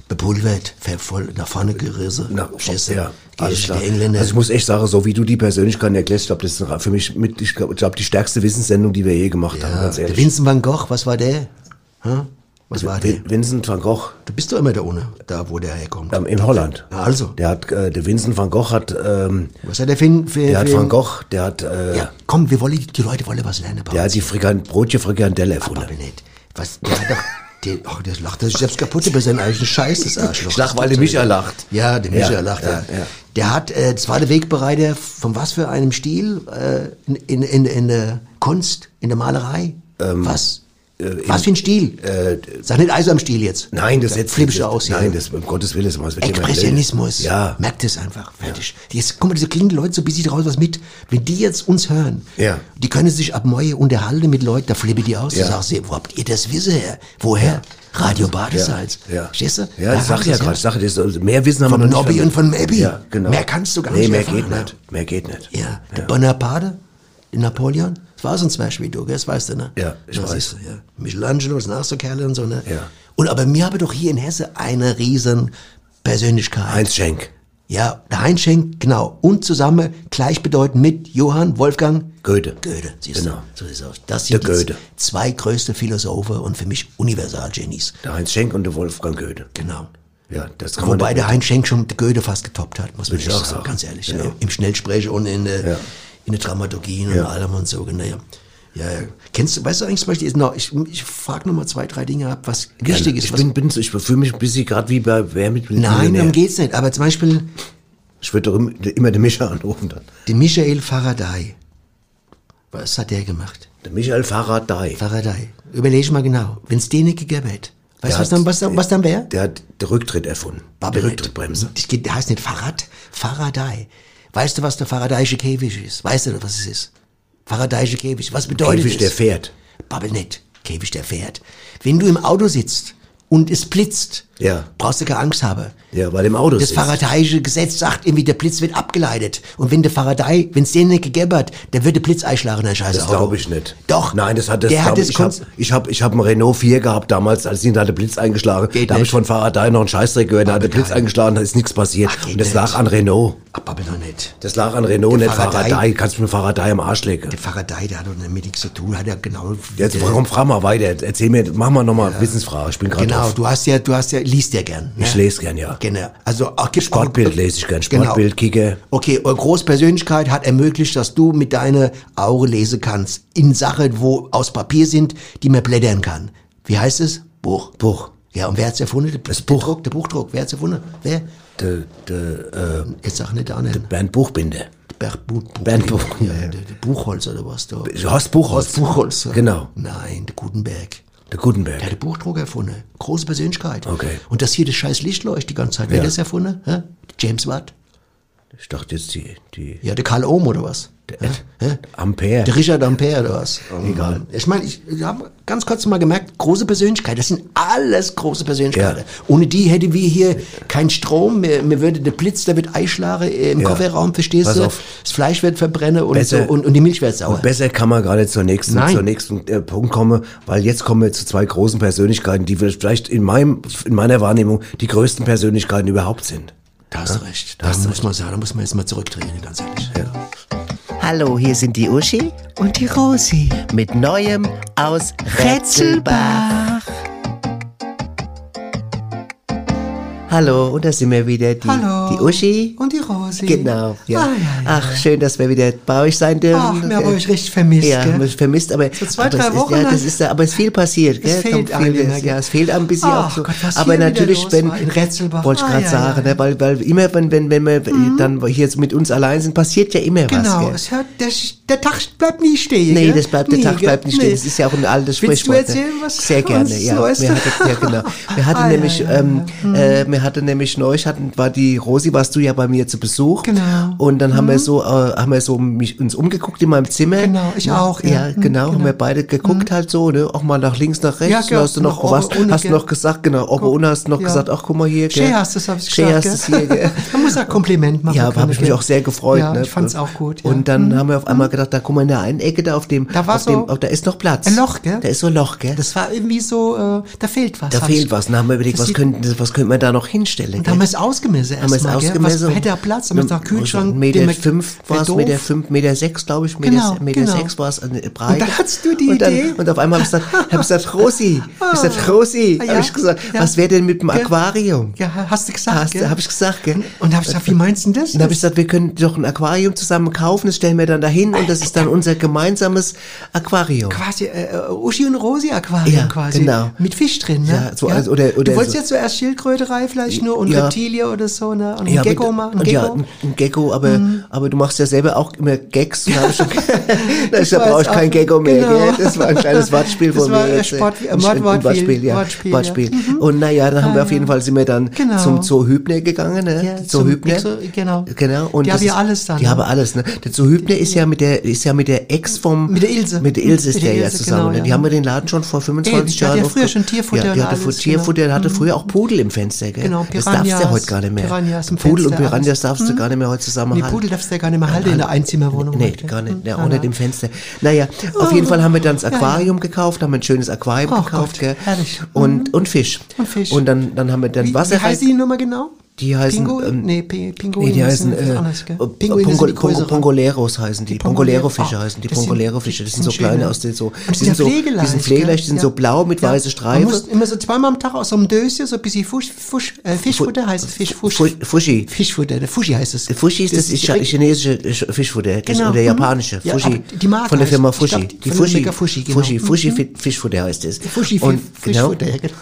B: bepulvert, ver- voll nach vorne gerissen.
A: Na,
B: du?
A: ja, alles klar. Also ich muss echt sagen, so wie du die Persönlichkeit erklärst, ich glaube, das ist für mich mit, ich glaube, glaub, die stärkste Wissenssendung, die wir je gemacht haben, ganz
B: der
A: ehrlich.
B: Vincent van Gogh, was war der? Hä? Was war der?
A: Vin- Vincent van Gogh
B: Du bist doch immer da ohne, da wo der herkommt.
A: ähm, in Holland.
B: Na also,
A: Der hat, äh, der Vincent van Gogh hat, ähm,
B: was hat der für, für,
A: der hat Van Gogh, der hat, äh,
B: Ja, komm, wir wollen, die Leute wollen was lernen.
A: der hat die Frikand Brotchen Frikandelle erfunden.
B: Aber nicht. Was, der hat doch, der, oh, der lacht sich selbst kaputt über seinen eigenen Scheiß, das Arschloch.
A: Ich lach, weil der Micha lacht.
B: Ja, der Micha
A: Ja,
B: lacht, ja,
A: ja.
B: Der hat, äh, das war der Wegbereiter von was für einem Stil äh, in, in, in, in der Kunst, in der Malerei? was? Was für ein Stil?
A: äh,
B: Sag nicht Eis am Stiel jetzt.
A: Nein, das
B: Da
A: jetzt
B: flipp ich aus.
A: Nein, das um Gottes Willen, das wird
B: Expressionismus.
A: Ja.
B: Merkt es einfach. Fertig. Jetzt, guck mal, diese klingen Leute so busy draus was mit. Wenn die jetzt uns hören,
A: Ja.
B: die können sich ab morgen unterhalten mit Leuten, da flippen die aus.
A: Ja.
B: Da sagst du, wo habt ihr das Wissen her? Woher? Radio Badesalz.
A: Ja.
B: Verstehst du?
A: Ja, ich sag ja gerade, ich sage, das ist- mehr Wissen haben
B: Von
A: wir noch
B: Nobby
A: nicht.
B: und von Maybe.
A: Ja, genau.
B: Mehr kannst du gar
A: nee,
B: nicht
A: mehr
B: erfahren,
A: geht nicht. Mehr geht nicht.
B: Ja, der Bonaparte, der Napoleon, das war so ein gell? das weißt du, ne?
A: Ja, ich
B: Ja,
A: weiß.
B: du, ja. Michelangelo ist nach so Kerle und so, ne?
A: Ja.
B: Und aber mir habe doch hier in Hesse eine riesen Persönlichkeit.
A: Heinz Schenk.
B: Ja, der Heinz Schenk, genau. Und zusammen gleichbedeutend mit Johann Wolfgang
A: Goethe.
B: Goethe, siehst
A: Genau.
B: du. So ist es aus. Das
A: Der
B: sind die
A: Goethe.
B: zwei größte Philosophen und für mich Universalgenies.
A: Der Heinz Schenk und der Wolfgang Goethe.
B: Genau.
A: Ja, das kann man
B: Wobei
A: nicht-
B: der Heinz Schenk schon Goethe fast getoppt hat, muss man
A: ich auch
B: sagen, ganz ehrlich.
A: Ja.
B: Im Schnellsprechen und in der,
A: Ja.
B: In der Dramaturgie und
A: Ja.
B: allem und so. Genau. Ja, ja. Kennst du, weißt du eigentlich zum Beispiel, noch, ich, ich frage noch mal zwei, drei Dinge ab, was wichtig ist.
A: Ich bin, bin ich fühle mich ein bisschen gerade wie bei Wer mit
B: nein, darum geht's nicht. Aber zum Beispiel
A: Ich würde doch immer, immer den Micha anrufen dann.
B: den Michael Faraday. Was hat der gemacht?
A: Der Michael Faraday.
B: Faraday. Überleg mal genau. Wenn es den nicht gegeben hätte. Weißt du, was dann, was dann, was dann wäre?
A: Der hat den Rücktritt erfunden.
B: Babbel
A: die. Rücktrittbremse.
B: Das der heißt nicht Fahrrad, Faraday. Weißt du, was der Faradayische Käfig ist? Weißt du, was es ist? Faradayische Käfig. Was bedeutet
A: Käfig,
B: das?
A: der fährt.
B: Babbel nicht. Käfig, der fährt. Wenn du im Auto sitzt und es blitzt,
A: Ja.
B: brauchst du keine Angst haben.
A: Ja, weil im Auto
B: Das
A: sitzt.
B: Faradayische Gesetz sagt irgendwie, der Blitz wird abgeleitet. Und wenn der Faraday, wenn es den nicht gegeben hat, der würde Blitz einschlagen, der scheiße
A: Das glaube ich nicht.
B: Doch.
A: Nein, das hat das.
B: Der hat das
A: ich habe ich hab, ich hab einen Renault 4 gehabt damals, als ihn da der Blitz eingeschlagen.
B: Geht
A: da habe ich von Faraday noch einen Scheißdreck gehört, da hat der Blitz eingeschlagen, da ist nichts passiert.
B: Ach,
A: Und das
B: nicht.
A: lag an Renault.
B: Ach, babbel doch nicht.
A: Das lag an Renault,
B: Der
A: nicht
B: Faraday-
A: Faraday. Kannst du mit Faraday am Arsch legen.
B: Der Faraday, der hat doch damit nichts zu tun, hat ja genau.
A: Jetzt
B: der-
A: warum frag mal weiter. Erzähl mir, mach mal nochmal Wissensfrage. Ich bin gerade
B: Genau,
A: drauf.
B: du hast ja, du hast ja, liest ja gern.
A: Ich
B: ne?
A: lese gern, ja.
B: Genau. Also auch gibt
A: Sportbild
B: auch,
A: lese ich gern.
B: Genau.
A: Sportbild, Kicker.
B: Okay, eure Großpersönlichkeit hat ermöglicht, dass du mit deiner Auge lesen kannst in Sachen, wo aus Papier sind, die man blättern kann. Wie heißt es? Buch.
A: Buch.
B: Ja, und wer hat's erfunden? Der,
A: Das
B: der
A: Buch.
B: Druck, der Buchdruck. Wer hat's erfunden? Wer?
A: Der, der, äh,
B: Jetzt sag nicht der nicht.
A: Bernd Buchbinder.
B: Bernd Buch, Buch,
A: Bernd Buch,
B: ja,
A: ja,
B: Buchholz oder was da?
A: Horst Buchholz.
B: Horst Buchholz.
A: Genau.
B: Nein, der Gutenberg.
A: Der Gutenberg.
B: Der hat den Buchdruck erfunden. Große Persönlichkeit.
A: Okay.
B: Und das hier, das scheiß Licht leuchtet die ganze Zeit. Wer
A: Ja.
B: das erfunden? Hä? James Watt?
A: Ich dachte jetzt die, die,
B: Ja, der Karl Ohm oder was?
A: der?
B: Hä?
A: Ampere.
B: Der Richard Ampere oder was? Egal. Ich meine, ich, ich habe ganz kurz mal gemerkt, große Persönlichkeit, das sind alles große Persönlichkeiten.
A: Ja.
B: Ohne die hätten wir hier keinen Strom, mir, mir würde der Blitz, der wird einschlagen äh, im
A: Ja.
B: Kofferraum, verstehst
A: Pass
B: du?
A: auf.
B: Das Fleisch wird verbrennen und, so,
A: Besser-
B: und, und die Milch wird sauer.
A: Und besser kann man gerade zur nächsten,
B: Nein.
A: zur nächsten äh, Punkt kommen, weil jetzt kommen wir zu zwei großen Persönlichkeiten, die vielleicht in meinem, in meiner Wahrnehmung die größten Persönlichkeiten überhaupt sind.
B: Da hast du recht.
A: Da
B: Da
A: hast du
B: muss man sagen, da muss man jetzt mal zurückdrehen, ganz ehrlich.
I: Hallo, hier sind die Uschi
G: Und die Rosi.
I: mit Neuem aus Rätselbach. Hallo, und da sind wir wieder, die,
G: Hallo.
I: die Uschi.
G: Und die Rosi.
I: Genau, ja.
G: Ah, ja, ja.
I: Ach, schön, dass wir wieder bei euch sein dürfen.
G: Ach, wir haben euch richtig vermisst,
I: Ja,
G: gell?
I: vermisst, aber,
G: So zwei,
I: aber
G: drei
I: es
G: Wochen
I: ist, ja, das ist, aber es ist viel passiert, gell?
G: fehlt
I: Kommt
G: einem
I: viel,
G: immer,
I: ja, es fehlt einem ein bisschen
G: Ach
I: auch so.
G: Gott, was
I: aber natürlich, wenn, wollte ich
G: Ah,
I: gerade
G: ja,
I: sagen. Ne, weil, weil immer, wenn, wenn, wenn wir dann hier mit uns allein sind, passiert ja immer was,
G: Genau, es hört, der, der Tag bleibt nie stehen.
I: Nee, das bleibt, der
G: Nie,
I: Tag bleibt nicht stehen.
G: Nee.
I: Das ist ja auch ein altes
G: Willst du
I: Sprichwort. ne?
G: erzählen, was
I: Sehr gerne, ja.
G: Neues
I: Wir
G: da-
I: hatten, ja, genau. Wir hatten
G: Ah,
I: nämlich,
G: ja, ja.
I: wir hatten nämlich neulich, hatten, war die Rosi, warst du ja bei mir zu Besuch.
G: Genau.
I: Und dann haben wir so, äh, haben wir so mich, uns umgeguckt in meinem Zimmer.
G: Genau, ich auch, ja.
I: Ja,
G: Mhm,
I: genau, haben
G: genau.
I: wir beide geguckt halt so, ne, auch mal nach links, nach rechts.
G: Ja,
I: Ja,
G: gell,
I: hast du noch,
G: noch
I: was, hast du noch gesagt, genau, oben, unten hast du noch
G: Ja.
I: gesagt, ach, guck mal hier.
G: Schön hast du es, hab ich gesagt.
I: hast es hier, gell.
G: Man muss auch Kompliment machen.
I: Ja, aber habe ich mich auch sehr gefreut.
G: Ja,
I: ne?
G: ich fand's auch gut. Ja.
I: Und dann haben wir auf einmal gedacht, da guck mal in der einen Ecke da auf dem,
G: Da war so
I: auf, da ist noch Platz.
G: ein Loch, gell?
I: Da ist so ein Loch, gell?
G: Das war irgendwie so, äh, da fehlt was.
I: da fehlt was. Dann haben wir überlegt, was könnten, was könnten wir da noch hinstellen?
G: Und
I: gell?
G: haben wir es ausgemessen erstmal,
I: ausgemessen.
G: Was hätte er Platz? Haben wir es nach Kühlschrank?
I: Meter
G: den wir-
I: fünf war es. Meter fünf, Meter sechs, glaube ich, Meter,
G: Genau,
I: Meter
G: genau.
I: sechs war es an der Breite.
G: Und da hattest du die
I: und dann,
G: Idee?
I: Und auf einmal habe ich gesagt, hab gesagt, Rosi, ich gesagt, Rosi,
G: Ah,
I: habe
G: ja,
I: ich gesagt,
G: ja.
I: was wäre denn mit dem? Aquarium?
G: Ja, hast du gesagt,
I: habe ich gesagt, gell?
G: Und da hab ich gesagt, wie meinst du das?
I: Dann habe ich gesagt, wir können doch ein Aquarium zusammen kaufen, das stellen wir dann dahin und das ist dann unser gemeinsames Aquarium.
G: quasi äh, äh, Uschi und Rosi Aquarium
I: Ja,
G: quasi.
I: genau.
G: Mit Fisch drin, ne?
I: Ja, so als- oder- oder
G: du wolltest
I: so-
G: jetzt zuerst Schildkröte,
B: vielleicht nur und
A: Ja.
B: Reptilie oder so, ne? Und ein
A: Ja,
B: Gecko mal, ein
A: und
B: Gecko.
A: Ja, ein, Gecko, aber, aber du machst ja selber auch immer Gags. Und da hab ich schon, da brauche ich kein Gecko mehr.
B: genau.
A: Gell? Das war ein kleines Wortspiel
B: Das
A: von
B: war
A: mir.
B: ein
A: jetzt, äh,
B: Sport-
A: ein-
B: ein
A: ein
B: Wortspiel,
A: ja.
B: Wortspiel,
A: Wortspiel.
B: ja. Mhm.
A: Und naja, dann haben wir
B: Ah,
A: auf jeden. Fall sind wir dann
B: Genau.
A: zum Zoo Hübner gegangen, ne?
B: Ja,
A: Zoo Hübner.
B: Exo- genau.
A: Genau. Und
B: Die haben ja alles dann,
A: Die
B: ne?
A: haben alles, ne? Der Zoo Hübner ist ja mit der, ist ja mit der Ex vom,
B: Mit der Ilse.
A: Mit der Ilse ist
B: der
A: ja zusammen.
B: genau,
A: ne? Die haben wir den Laden schon vor 25
B: Ewig, die
A: Jahren
B: hatte früher schon Tierfutter
A: die hatte Tierfutter,
B: genau.
A: hatte früher auch Pudel im Fenster, gell?
B: Genau,
A: Das darfst du ja
B: Piranhas,
A: heute gar nicht mehr.
B: Piranhas im
A: Pudel und
B: Fenster,
A: Piranhas
B: alles.
A: darfst du gar nicht mehr heute zusammen
B: Nee. Pudel darfst du ja gar nicht mehr halten in der Einzimmerwohnung.
A: Nee,
B: heute.
A: gar nicht. Ja,
B: Nein,
A: unter
B: nein.
A: dem Fenster. Naja, auf jeden Fall haben wir dann das
B: Ja, ja.
A: Aquarium gekauft, haben ein schönes Aquarium
B: Ach
A: gekauft,
B: Gott, herrlich.
A: Und, und Fisch.
B: Und Fisch.
A: Und dann, dann haben wir dann
B: Wie,
A: Wasser.
B: wie heißen die nochmal genau?
A: Die heißen,
B: Pinguin?
A: ähm,
B: nee, Pi- Pinguin.
A: Nee, die heißen äh, äh,
B: Pinguine
A: Pongo, Pongo. Pongoleros heißen die.
B: Die
A: Pongolero-Fische
B: Pongolero-
A: heißen die.
B: das
A: Pongolero-Fische. Das sind so
B: schöne.
A: kleine aus den so. Die
B: sind
A: so, die sind pflegeleicht, die sind so blau mit
B: Ja.
A: weißen
B: Man
A: Streifen.
B: muss immer so zweimal am Tag aus so einem Döschen so ein bisschen Fusch, Fusch, äh, Fischfutter heißt es. Fisch, Fusch,
A: Fu- Fushi.
B: Fischfutter, der Fushi heißt es.
A: Fushi ist das,
B: direkt-
A: chinesische Fischfutter, das
B: Genau,
A: oder
B: mhm.
A: japanische.
B: Aber die Marke
A: von der Firma
B: glaub,
A: die
B: genau.
A: Fushi, Fushi
B: Mhm.
A: Fi- Fischfutter heißt es.
B: Fushi,
A: und, genau.
B: Fischfutter, genau.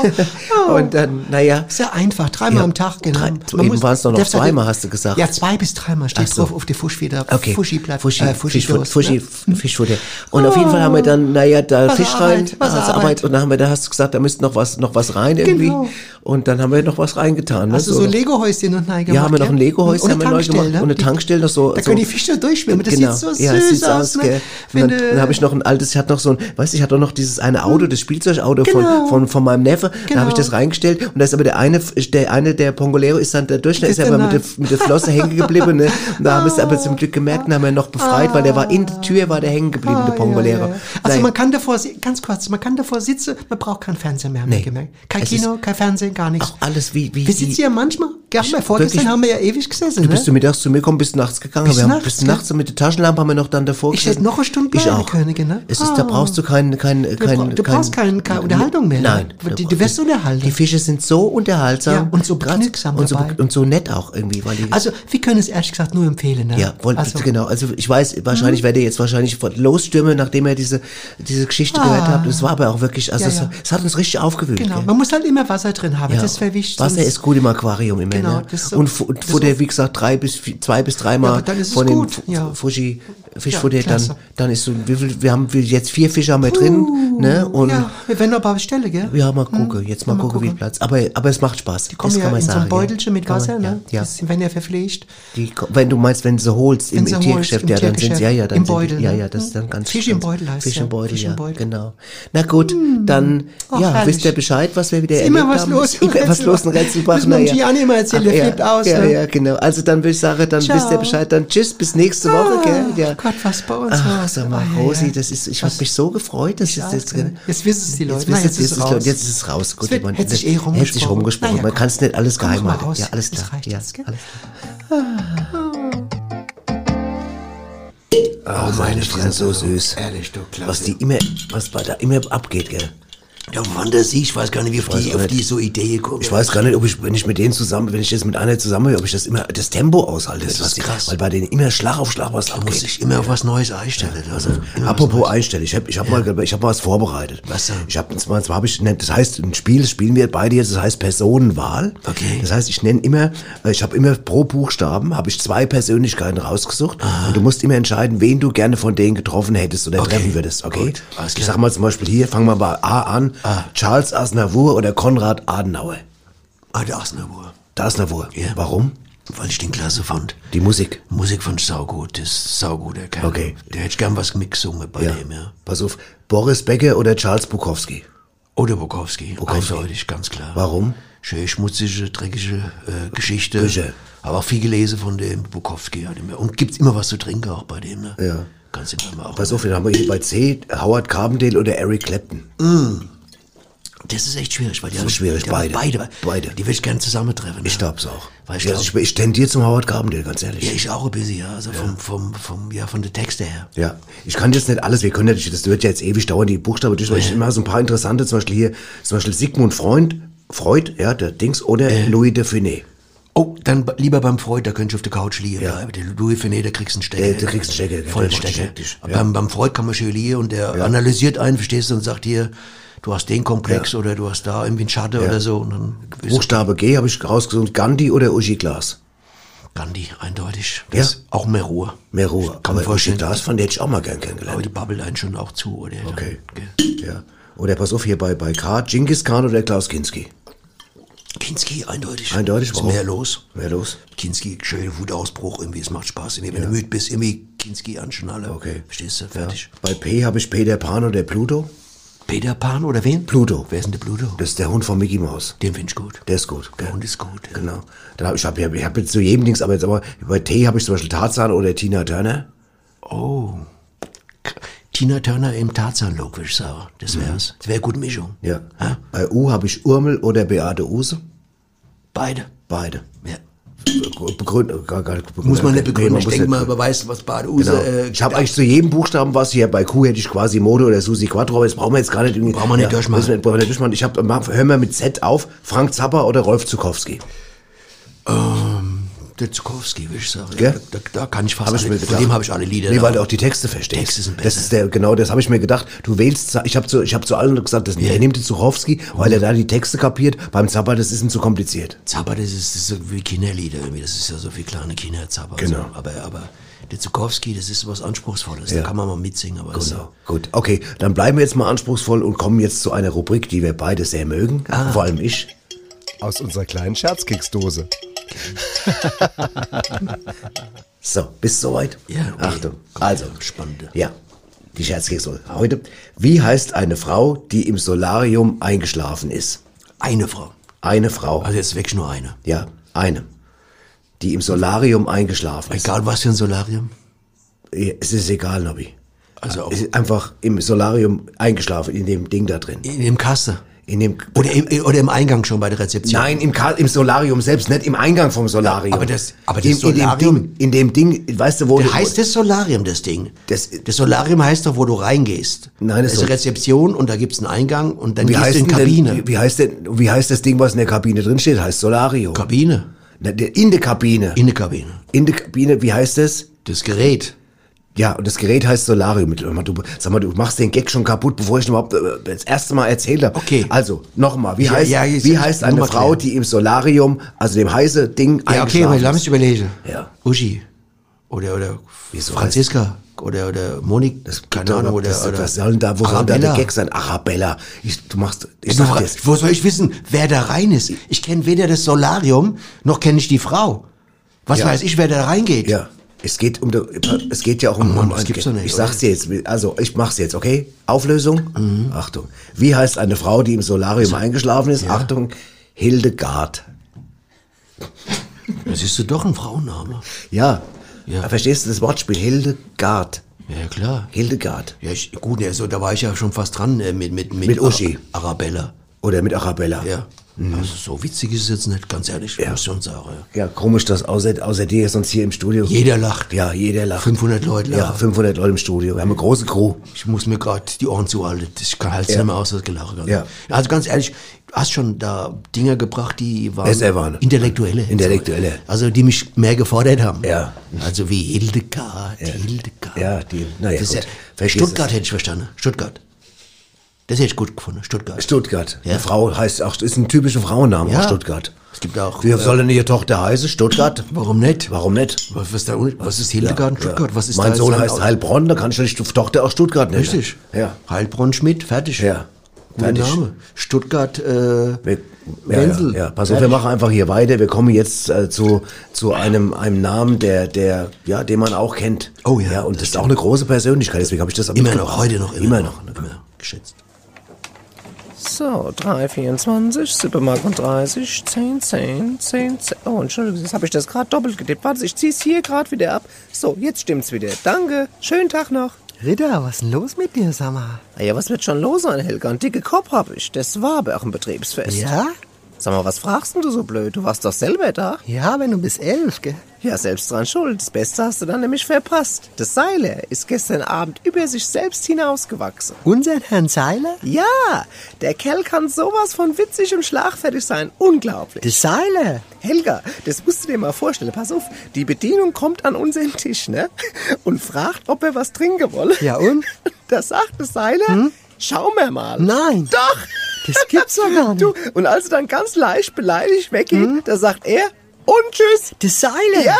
A: Und dann, naja.
B: Ja einfach, dreimal am Tag, genau.
A: drei-
B: Man
A: eben waren es doch noch zweimal, hast du gesagt.
B: Ja, zwei bis dreimal steht
A: so.
B: drauf auf der Fuschfeder.
A: Okay.
B: Fushi-Blatt.
A: Fushi,
B: äh, Fushi-Dose,
A: Fushi,
B: ne?
A: Fischfutter. Und auf jeden Fall haben wir dann, naja, da
B: Was
A: Fisch rein,
B: was
A: also
B: Arbeit.
A: Und dann haben wir, da hast du gesagt, da müsste noch was, noch was rein irgendwie.
B: Genau.
A: Und dann haben wir noch was reingetan. Ne?
B: Hast du so Lego-Häuschen und nein gemacht?
A: Ja, haben wir noch ein? Lego-Häuschen neu gemacht.
B: Tankstelle,
A: Und eine
B: Die-
A: Tankstelle noch so.
B: Da
A: so
B: können die Fische durchschwimmen. Das
A: genau.
B: sieht so
A: ja, so
B: aus, ne?
A: Und dann, habe ich noch ein altes, ich hatte noch so ein, weißt du, ich hatte noch dieses eine Auto, das Spielzeugauto
B: Genau.
A: von, von, von meinem Neffe. Da habe ich
B: Genau.
A: das reingestellt. Und da ist aber der eine, der eine, der Pongolero ist dann der Durchschnitt, ist
B: Ist
A: aber mit
B: der
A: der, mit der Flosse hängen geblieben. Ne? Und da haben wir es aber zum Glück gemerkt und haben ihn noch befreit, weil der war in der Tür, war der hängen geblieben, der
B: Ah,
A: Pongolero.
B: ja, ja. Also
A: Nein.
B: man kann davor, ganz kurz, man kann davor sitzen, man braucht keinen Fernseher mehr, haben
A: Nee.
B: gemerkt. Kein
A: Es
B: Kino, kein Fernsehen, gar nichts.
A: Auch alles wie, wie,
B: Wir sitzen ja manchmal, ja, wir vorgestern haben wir ja ewig gesessen,
A: Du
B: ne?
A: bist du mittags zu mir gekommen, bist nachts gegangen.
B: Bis
A: wir haben
B: nachts,
A: bis nachts und mit der Taschenlampe haben wir noch dann davor
B: Ich hätte noch eine Stunde
A: Ich
B: bleiben
A: auch.
B: können, genau.
A: Es ist, da
B: Ah.
A: brauchst du kein, kein,
B: Du,
A: kein,
B: du brauchst keine, Unterhaltung mehr.
A: Nein.
B: Ne? Du, du wirst unterhalten.
A: Die Fische sind so unterhaltsam.
B: Ja, und so
A: grad-
B: begnügsam
A: und so,
B: dabei.
A: und so nett auch irgendwie, weil
B: Also, wir können es ehrlich gesagt nur empfehlen. Ne?
A: ja, wollt,
B: also,
A: genau. Also ich weiß, wahrscheinlich werde ich jetzt wahrscheinlich losstürmen, nachdem ihr diese, diese Geschichte
B: Ah.
A: gehört habt. Es war aber auch wirklich, also
B: Ja,
A: es,
B: ja.
A: es hat uns richtig aufgewühlt.
B: Genau,
A: gell?
B: man muss halt immer Wasser drin haben,
A: Ja.
B: das wäre wichtig.
A: Wasser ist gut im Aquarium immer,
B: Genau,
A: ne?
B: das so-
A: und, und
B: das
A: Futter,
B: so-
A: wie gesagt, drei bis vi- zwei bis
B: Ja,
A: dreimal
B: es
A: von dem
B: ja.
A: Fuji Fischfutter,
B: Ja,
A: dann, dann ist so, viel, wir haben wir jetzt vier Fische haben wir drin, ne? Und
B: ja, wir werden aber bestellen, gell?
A: ja, mal gucken, jetzt mal,
B: Mal
A: gucken, wie. Platz. Aber, aber es macht Spaß.
B: Die kommen
A: das
B: ja
A: kann man
B: in so
A: sagen.
B: ein Beutelchen mit
A: Kann man-
B: Wasser, ne?
A: Ja.
B: Das werden ja verpflegt.
A: Die, wenn du meinst, wenn du sie holst im,
B: Wenn
A: im
B: holst,
A: Tiergeschäft,
B: im
A: ja, dann sind sie, ja, ja, dann
B: im Beutel,
A: die, ja,
B: ne?
A: ja, das ist dann ganz
B: Fisch im Beutel heißt
A: Fisch im Beutel,
B: im
A: ja,
B: Beutel.
A: genau. Na gut, dann,
B: Ach,
A: ja, wisst ihr Bescheid, was wir wieder
B: Ist immer
A: erlebt
B: was
A: haben?
B: los
A: immer was los in Retzelbach.
B: Müssen wir. Gianni mal erzählen, der flippt aus,
A: Ja,
B: ne?
A: ja, genau. Also dann würde ich sagen, dann wisst ihr Bescheid, dann tschüss, bis nächste Woche, gell? Ja.
B: Gott, was bei uns
A: Ach,
B: los.
A: sag mal,
B: Ah,
A: Rosi,
B: ja.
A: das ist, ich habe mich so gefreut, dass
B: Ich
A: es jetzt?
B: Jetzt wissen es die Leute.
A: Jetzt, wisst
B: jetzt ist es raus.
A: jetzt ist es raus. Gut,
B: Es wird-
A: man-
B: hätte sich eh
A: hätte sich
B: rumgesprochen.
A: rumgesprochen.
B: Ja,
A: Man kann es nicht alles
B: Komm,
A: geheim halten. Ja, alles klar. Ja,
B: jetzt, gell?
A: alles klar. Oh, meine, sind so süß.
B: Ehrlich, du Klasse.
A: Was die immer, was bei da immer abgeht, gell?
B: Der Fantasie, ich weiß gar nicht, wie auf die, auf die so Idee kommt.
A: Ich weiß gar nicht, ob ich, wenn ich mit denen zusammen, wenn ich jetzt mit einer zusammen ob ich das immer, das Tempo aushalte.
B: Das
A: was
B: ist krass.
A: Weil bei denen immer Schlag auf Schlag was
B: Da muss
A: abgeht.
B: ich immer auf was Neues einstellen. Also, immer was
A: Apropos einstellen, ich habe ich hab mal, ich hab mal was vorbereitet.
B: Was denn?
A: Ich habe zwar, habe ich, ne, das heißt, ein Spiel, das spielen wir beide jetzt, das heißt Personenwahl.
B: Okay.
A: Das heißt, ich nenne immer, ich habe immer pro Buchstaben, habe ich zwei Persönlichkeiten rausgesucht und du musst immer entscheiden, wen du gerne von denen getroffen hättest oder
B: Okay.
A: treffen würdest, okay?
B: Gut,
A: ich sag mal zum Beispiel hier, fangen wir bei A an, Charles Aznavour oder Konrad Adenauer.
B: Ah, der Asnavour.
A: Aznavour.
B: Ja.
A: Warum?
B: Weil ich den klasse fand.
A: Die Musik.
B: Musik fand ich saugut. Das ist saugut, der Kerl.
A: Okay.
B: Der hätte gern was mitgesungen bei
A: Ja.
B: dem, ja.
A: Pass auf, Boris Becker oder Charles Bukowski.
B: Oder Bukowski.
A: Bukowski.
B: Eindeutig, ganz klar.
A: Warum?
B: Schön schmutzige, dreckige äh, Geschichte.
A: Bücher.
B: Aber auch viel gelesen von dem Bukowski. Halt immer. Und gibt's immer was zu trinken auch bei dem, ne?
A: Ja.
B: Kannst du immer auch.
A: Pass auf, dann haben wir hier bei C Howard Carbondale oder Eric Clapton.
B: Das ist echt schwierig, weil die
A: Das
B: haben-
A: ist schwierig, beide.
B: beide.
A: Beide.
B: Die will ich gerne zusammentreffen.
A: Ich
B: ne?
A: glaub's auch.
B: Weil ich
A: ja,
B: glaub-
A: ich, ich tendiere zum Howard Carbondale, ganz ehrlich.
B: Ja, ich auch ein bisschen, ja. Also vom, vom, vom, ja, von der Texte her.
A: Ja, ich kann jetzt nicht alles, wir können nicht, das wird ja jetzt ewig dauern, die Buchstaben durch, weil ich immer so ein paar interessante, zum Beispiel hier, zum Beispiel Sigmund Freund, Freud, ja, der Dings, oder Louis de Funès.
B: Oh, dann lieber beim Freud, da könntest du auf der Couch liegen.
A: Ja.
B: Der Louis Finet, da kriegst du einen Stecker.
A: Der- der kriegst einen Stecker,
B: Voll Stecker.
A: ja.
B: Beim, beim Freud kann man schön liegen und der analysiert einen, verstehst du, und sagt hier, du hast den Komplex oder du hast da irgendwie einen Schatten oder so. Und dann
A: Buchstabe G habe ich rausgesucht. Gandhi oder Uschi Glas?
B: Gandhi, eindeutig. Das
A: Ja?
B: Auch mehr Ruhe.
A: Mehr Ruhe.
B: Kann man
A: Aber
B: vorstellen.
A: Uschi Glas, von der hätte ich auch mal gern
B: Aber
A: kennengelernt.
B: die babbelt einen schon auch zu, oder?
A: Okay.
B: Gell.
A: Ja. Oder pass auf, hier bei, bei K, Genghis Khan oder Klaus Kinski?
B: Kinski, eindeutig.
A: Eindeutig,
B: Ist
A: warum?
B: mehr los.
A: Wer los?
B: Kinski, schöner Wutausbruch, irgendwie, es macht Spaß. Irgendwie, wenn du müde bist, irgendwie Kinski anschnallen.
A: Okay.
B: Verstehst du? Fertig.
A: Bei P habe ich Peter Pan oder Pluto.
B: Peter Pan oder wen?
A: Pluto.
B: Wer ist denn der Pluto?
A: Das ist der Hund von Mickey Mouse.
B: Den finde ich gut.
A: Der ist gut.
B: Der
A: gell?
B: Hund ist gut. Ja.
A: Genau. Dann hab ich, hab, ich hab jetzt zu jedem Dings, aber jetzt aber bei T habe ich zum Beispiel Tarzan oder Tina Turner.
B: Oh. Tina Turner im Tarzan-Look, würde ich sagen. Das wär's. Das wäre eine gute Mischung.
A: Mhm. Ja.
B: Ja?
A: Bei U habe ich Urmel oder Beate Use.
B: Beide.
A: Beide.
B: Ja.
A: Begründen,
B: Muss man nicht
A: nee,
B: begründen. ich denke mal, man weiß, was Badehuse...
A: Genau.
B: Äh,
A: ich habe eigentlich zu jedem Buchstaben was hier. Bei Q hätte ich quasi Mode oder Susi Quattro, aber das brauchen wir jetzt gar nicht. irgendwie-
B: Brauchen wir nicht durchmachen.
A: müssen wir brauchen wir nicht durchmachen. Ich habe, hör mal mit Z auf, Frank Zappa oder Rolf Zukowski.
B: Der Zukowski, würde ich sagen. Ja, da, da kann ich fast
A: Hab ich
B: alle,
A: mir
B: von dem habe ich alle Lieder.
A: Nee, weil du auch die Texte verstehst.
B: Texte sind
A: Das
B: besser.
A: ist der, genau, das habe ich mir gedacht. Du wählst, ich habe zu, ich habe zu allen gesagt, das, der nimmt den Zuchowski, weil er da die Texte kapiert. Beim Zappa, das ist ihm zu kompliziert.
B: Zappa, das ist, das ist so wie Kinderlieder irgendwie. Das ist ja so viel kleine Kinder, Zappa.
A: Genau.
B: So. Aber, aber der Zukowski, das ist was Anspruchsvolles.
A: Ja.
B: Da kann man mal mitsingen. Aber das-
A: Genau. Gut, okay, dann bleiben wir jetzt mal anspruchsvoll und kommen jetzt zu einer Rubrik, die wir beide sehr mögen.
B: Ah.
A: Vor allem ich.
E: Aus unserer kleinen Scherzkeksdose.
A: So, bist du soweit?
B: Ja, okay.
A: Achtung. Also,
B: Spannend.
A: ja, die Scherzkekse heute. Wie heißt eine Frau, die im Solarium eingeschlafen ist?
B: Eine Frau.
A: Eine Frau.
B: Also jetzt wirklich nur eine.
A: Ja, eine. Die im Solarium eingeschlafen ist.
B: Egal was für ein Solarium.
A: Ja, Es ist egal, Nobby.
B: Also auch
A: Es ist einfach im Solarium eingeschlafen, in dem Ding da drin.
B: in dem Kasse.
A: In dem,
B: Oder im, oder im Eingang schon bei der Rezeption.
A: Nein, im, Ka- im Solarium selbst, nicht im Eingang vom Solarium.
B: aber das- aber das
A: in, in dem
B: Solarium-
A: Ding, in dem Ding, weißt du, wo du,
B: heißt das Solarium, das Ding.
A: Das-
B: das Solarium heißt doch, wo du reingehst.
A: Nein, das
B: das ist eine Rezeption und da gibt's einen Eingang und dann
A: wie
B: gehst
A: heißt
B: du in Kabine.
A: Denn, wie, heißt denn, wie heißt das Ding, was in der Kabine drin steht? Heißt Solarium.
B: Kabine.
A: Na, In der Kabine.
B: In der Kabine.
A: In der Kabine, wie heißt das?
B: Das Gerät.
A: Ja, und das Gerät heißt Solarium. Sag mal, du, sag mal, du machst den Gag schon kaputt, bevor ich überhaupt äh, das erste Mal erzählt habe.
B: Okay.
A: Also, nochmal, wie
B: Ja,
A: heißt,
B: ja,
A: wie heißt eine Frau,
B: klären.
A: die im Solarium, also dem heiße Ding,
B: Ja, okay, aber lass mich überlegen.
A: Ja.
B: Uschi. Oder, oder
A: Wieso
B: Franziska. Oder, oder Monik.
A: Das
B: keine Ahnung. Oder,
A: das,
B: oder
A: was soll denn da, wo soll denn da der
B: Arabella.
A: Gag sein? Arabella. Ich, du machst, ich sag dir,
B: wo soll ich wissen, wer da rein ist? Ich kenne weder das Solarium, noch kenne ich die Frau. Was
A: Ja.
B: weiß ich, wer da reingeht?
A: Ja. Es geht um, es geht ja auch um,
B: Oh Mann, das gibt's doch nicht,
A: Ich sag's dir jetzt, also ich mach's jetzt, okay? Auflösung.
B: Mhm.
A: Achtung. Wie heißt eine Frau, die im Solarium eingeschlafen ist? Achtung. Hildegard.
B: Das ist doch ein Frauenname.
A: Ja.
B: Ja.
A: Verstehst du das Wortspiel? Hildegard.
B: Ja, klar.
A: Hildegard.
B: Ja, ich, gut, also, da war ich ja schon fast dran äh, mit, mit, mit,
A: Mit Uschi.
B: Ara- Arabella.
A: Oder mit Arabella.
B: Ja. Also so witzig ist es jetzt nicht, ganz ehrlich,
A: Ja.
B: muss ich schon sagen. Ja.
A: Ja, komisch, dass außer, außer dir sonst hier im Studio.
B: Jeder lacht.
A: Ja, jeder lacht.
B: 500 Leute
A: Ja,
B: lachen.
A: 500 Leute im Studio. Wir haben eine große Crew.
B: Ich muss mir gerade die Ohren zuhalten. Ich kann halt
A: Ja.
B: nicht mehr aus, das Gelache. kann.
A: Ja.
B: Also ganz ehrlich, du hast schon da Dinge gebracht, die waren,
A: waren.
B: intellektuelle.
A: Intellektuelle.
B: Also die mich mehr gefordert haben.
A: Ja.
B: Also wie Hildegard, Hildegard.
A: Ja, die- na ja,
B: Das
A: gut.
B: ja, Stuttgart hätte ich verstanden. Stuttgart. Das hätte ich gut gefunden. Stuttgart.
A: Stuttgart.
B: Ja.
A: Eine Frau heißt auch, ist ein typischer Frauenname,
B: Ja.
A: Stuttgart.
B: Es gibt auch.
A: Wie
B: äh,
A: soll denn ihre Tochter heißen? Stuttgart?
B: Warum nicht?
A: Warum nicht?
B: Was, was, da, was ist Hildegard in Stuttgart? Was ist
A: mein Sohn heißt Heilbronn, da kann ich die Tochter auch Stuttgart nennen.
B: Richtig.
A: Ja.
B: Heilbronn Schmidt, fertig.
A: Ja.
B: Guter
A: Fertig.
B: Name. Stuttgart, äh,
A: ja,
B: Wenzel.
A: ja, ja. Pass auf, wir machen einfach hier weiter. Wir kommen jetzt äh, zu, zu einem, einem Namen, der, der, ja, den man auch kennt.
B: Oh ja,
A: ja und
B: das
A: das ist auch eine große Persönlichkeit, deswegen habe ich das auch
B: Immer noch, heute noch.
A: Immer, noch.
B: Immer geschätzt.
J: So, 3, 24, 7 Mark und 30, 10, 10, 10, 10. Oh, Entschuldigung, jetzt habe ich das gerade doppelt getippt. Warte, ich zieh's hier gerade wieder ab. So, jetzt stimmt's wieder. Danke. Schönen Tag noch.
I: Ritter, was ist denn los mit dir, mal?
J: Na ja, was wird schon los sein, Helga? Ein dicke Kopf hab ich. Das war aber auch ein Betriebsfest.
I: Ja?
J: Sag mal, was fragst denn du so blöd? Du warst doch selber da.
I: Ja, wenn du bis elf, gell?
J: Ja, selbst dran schuld. Das Beste hast du dann nämlich verpasst. Das Seiler ist gestern Abend über sich selbst hinausgewachsen.
I: Unseren Herrn Seiler?
J: Ja, der Kerl kann sowas von witzig und schlagfertig sein. Unglaublich.
I: Der Seiler?
J: Helga, das musst du dir mal vorstellen. Pass auf, die Bedienung kommt an unseren Tisch, ne? Und fragt, ob er was trinken wolle.
I: Ja, und?
J: Da sagt der Seiler, schau mir mal.
I: Nein.
J: Doch.
I: Das gibt's doch gar nicht.
J: Du, und als er dann ganz leicht beleidigt weggeht, da sagt er, und tschüss.
I: Das Seile.
J: Ja.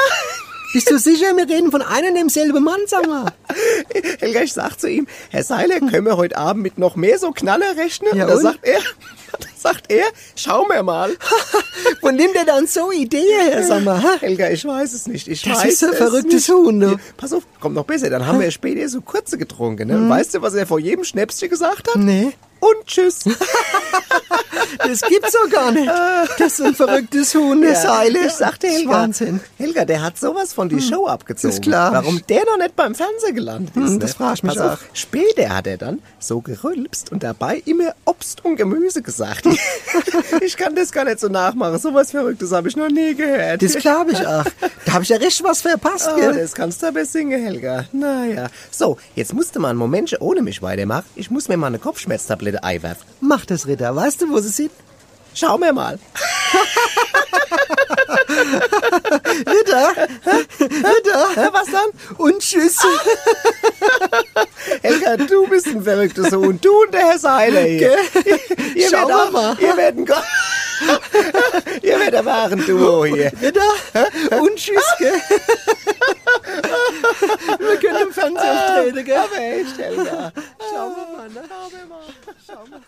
I: Bist du sicher, wir reden von einem und demselben Mann, sag mal?
J: Helga, ich sag zu ihm, Herr Seiler, können wir heute Abend mit noch mehr so Knaller rechnen?
I: Ja,
J: und da
I: und?
J: sagt er, da sagt er, schau mir mal.
I: Wo nimmt er dann so Ideen her, sag mal? ha?
J: Helga, ich weiß es nicht. Ich
I: Das
J: weiß
I: ist ein
J: es
I: verrücktes. Huhn, du.
J: Pass auf, kommt noch besser. Dann haben wir später so kurze getrunken. Ne? Und Weißt du, was er vor jedem Schnäpschen gesagt hat?
I: Nee.
J: Und tschüss.
I: Das gibt's doch gar nicht. Das ist ein verrücktes Huhn, der Seile.
J: Ich sagte Helga,
I: Wahnsinn.
J: Helga, der hat sowas von die Show abgezogen.
I: ist klar.
J: Warum der noch nicht beim Fernsehen gelandet ist.
I: Hm,
J: ne?
I: das frag ich mich
J: Pass auf,
I: auch.
J: Später hat er dann so gerülpst und dabei immer Obst und Gemüse gesagt. ich kann das gar nicht so nachmachen. Sowas Verrücktes habe ich noch nie gehört.
I: Das glaube ich auch. Da habe ich ja richtig was verpasst,
J: Oh,
I: gell?
J: das kannst du aber singen, Helga. Naja. So, jetzt musste mal ein Momentchen ohne mich weitermachen. Ich muss mir mal eine Kopfschmerztablette einwerfen.
I: Mach das, Ritter. Weißt du, wo sie sind?
J: Schau mir mal.
I: Ritter? Ritter?
J: Was dann?
I: Und tschüss.
J: Helga, du bist ein verrücktes Huhn. Du und der Herr Seiler hier. Ihr
I: Schau
J: werdet auch-
I: mal.
J: Ihr werdet ein Go- Ihr werdet ein wahren Duo hier.
I: Ritter? Und tschüss, gell? Wir können im Fernsehen auftreten, gell?
J: Aber echt, Helga. Schau mal, ne? Schau mal.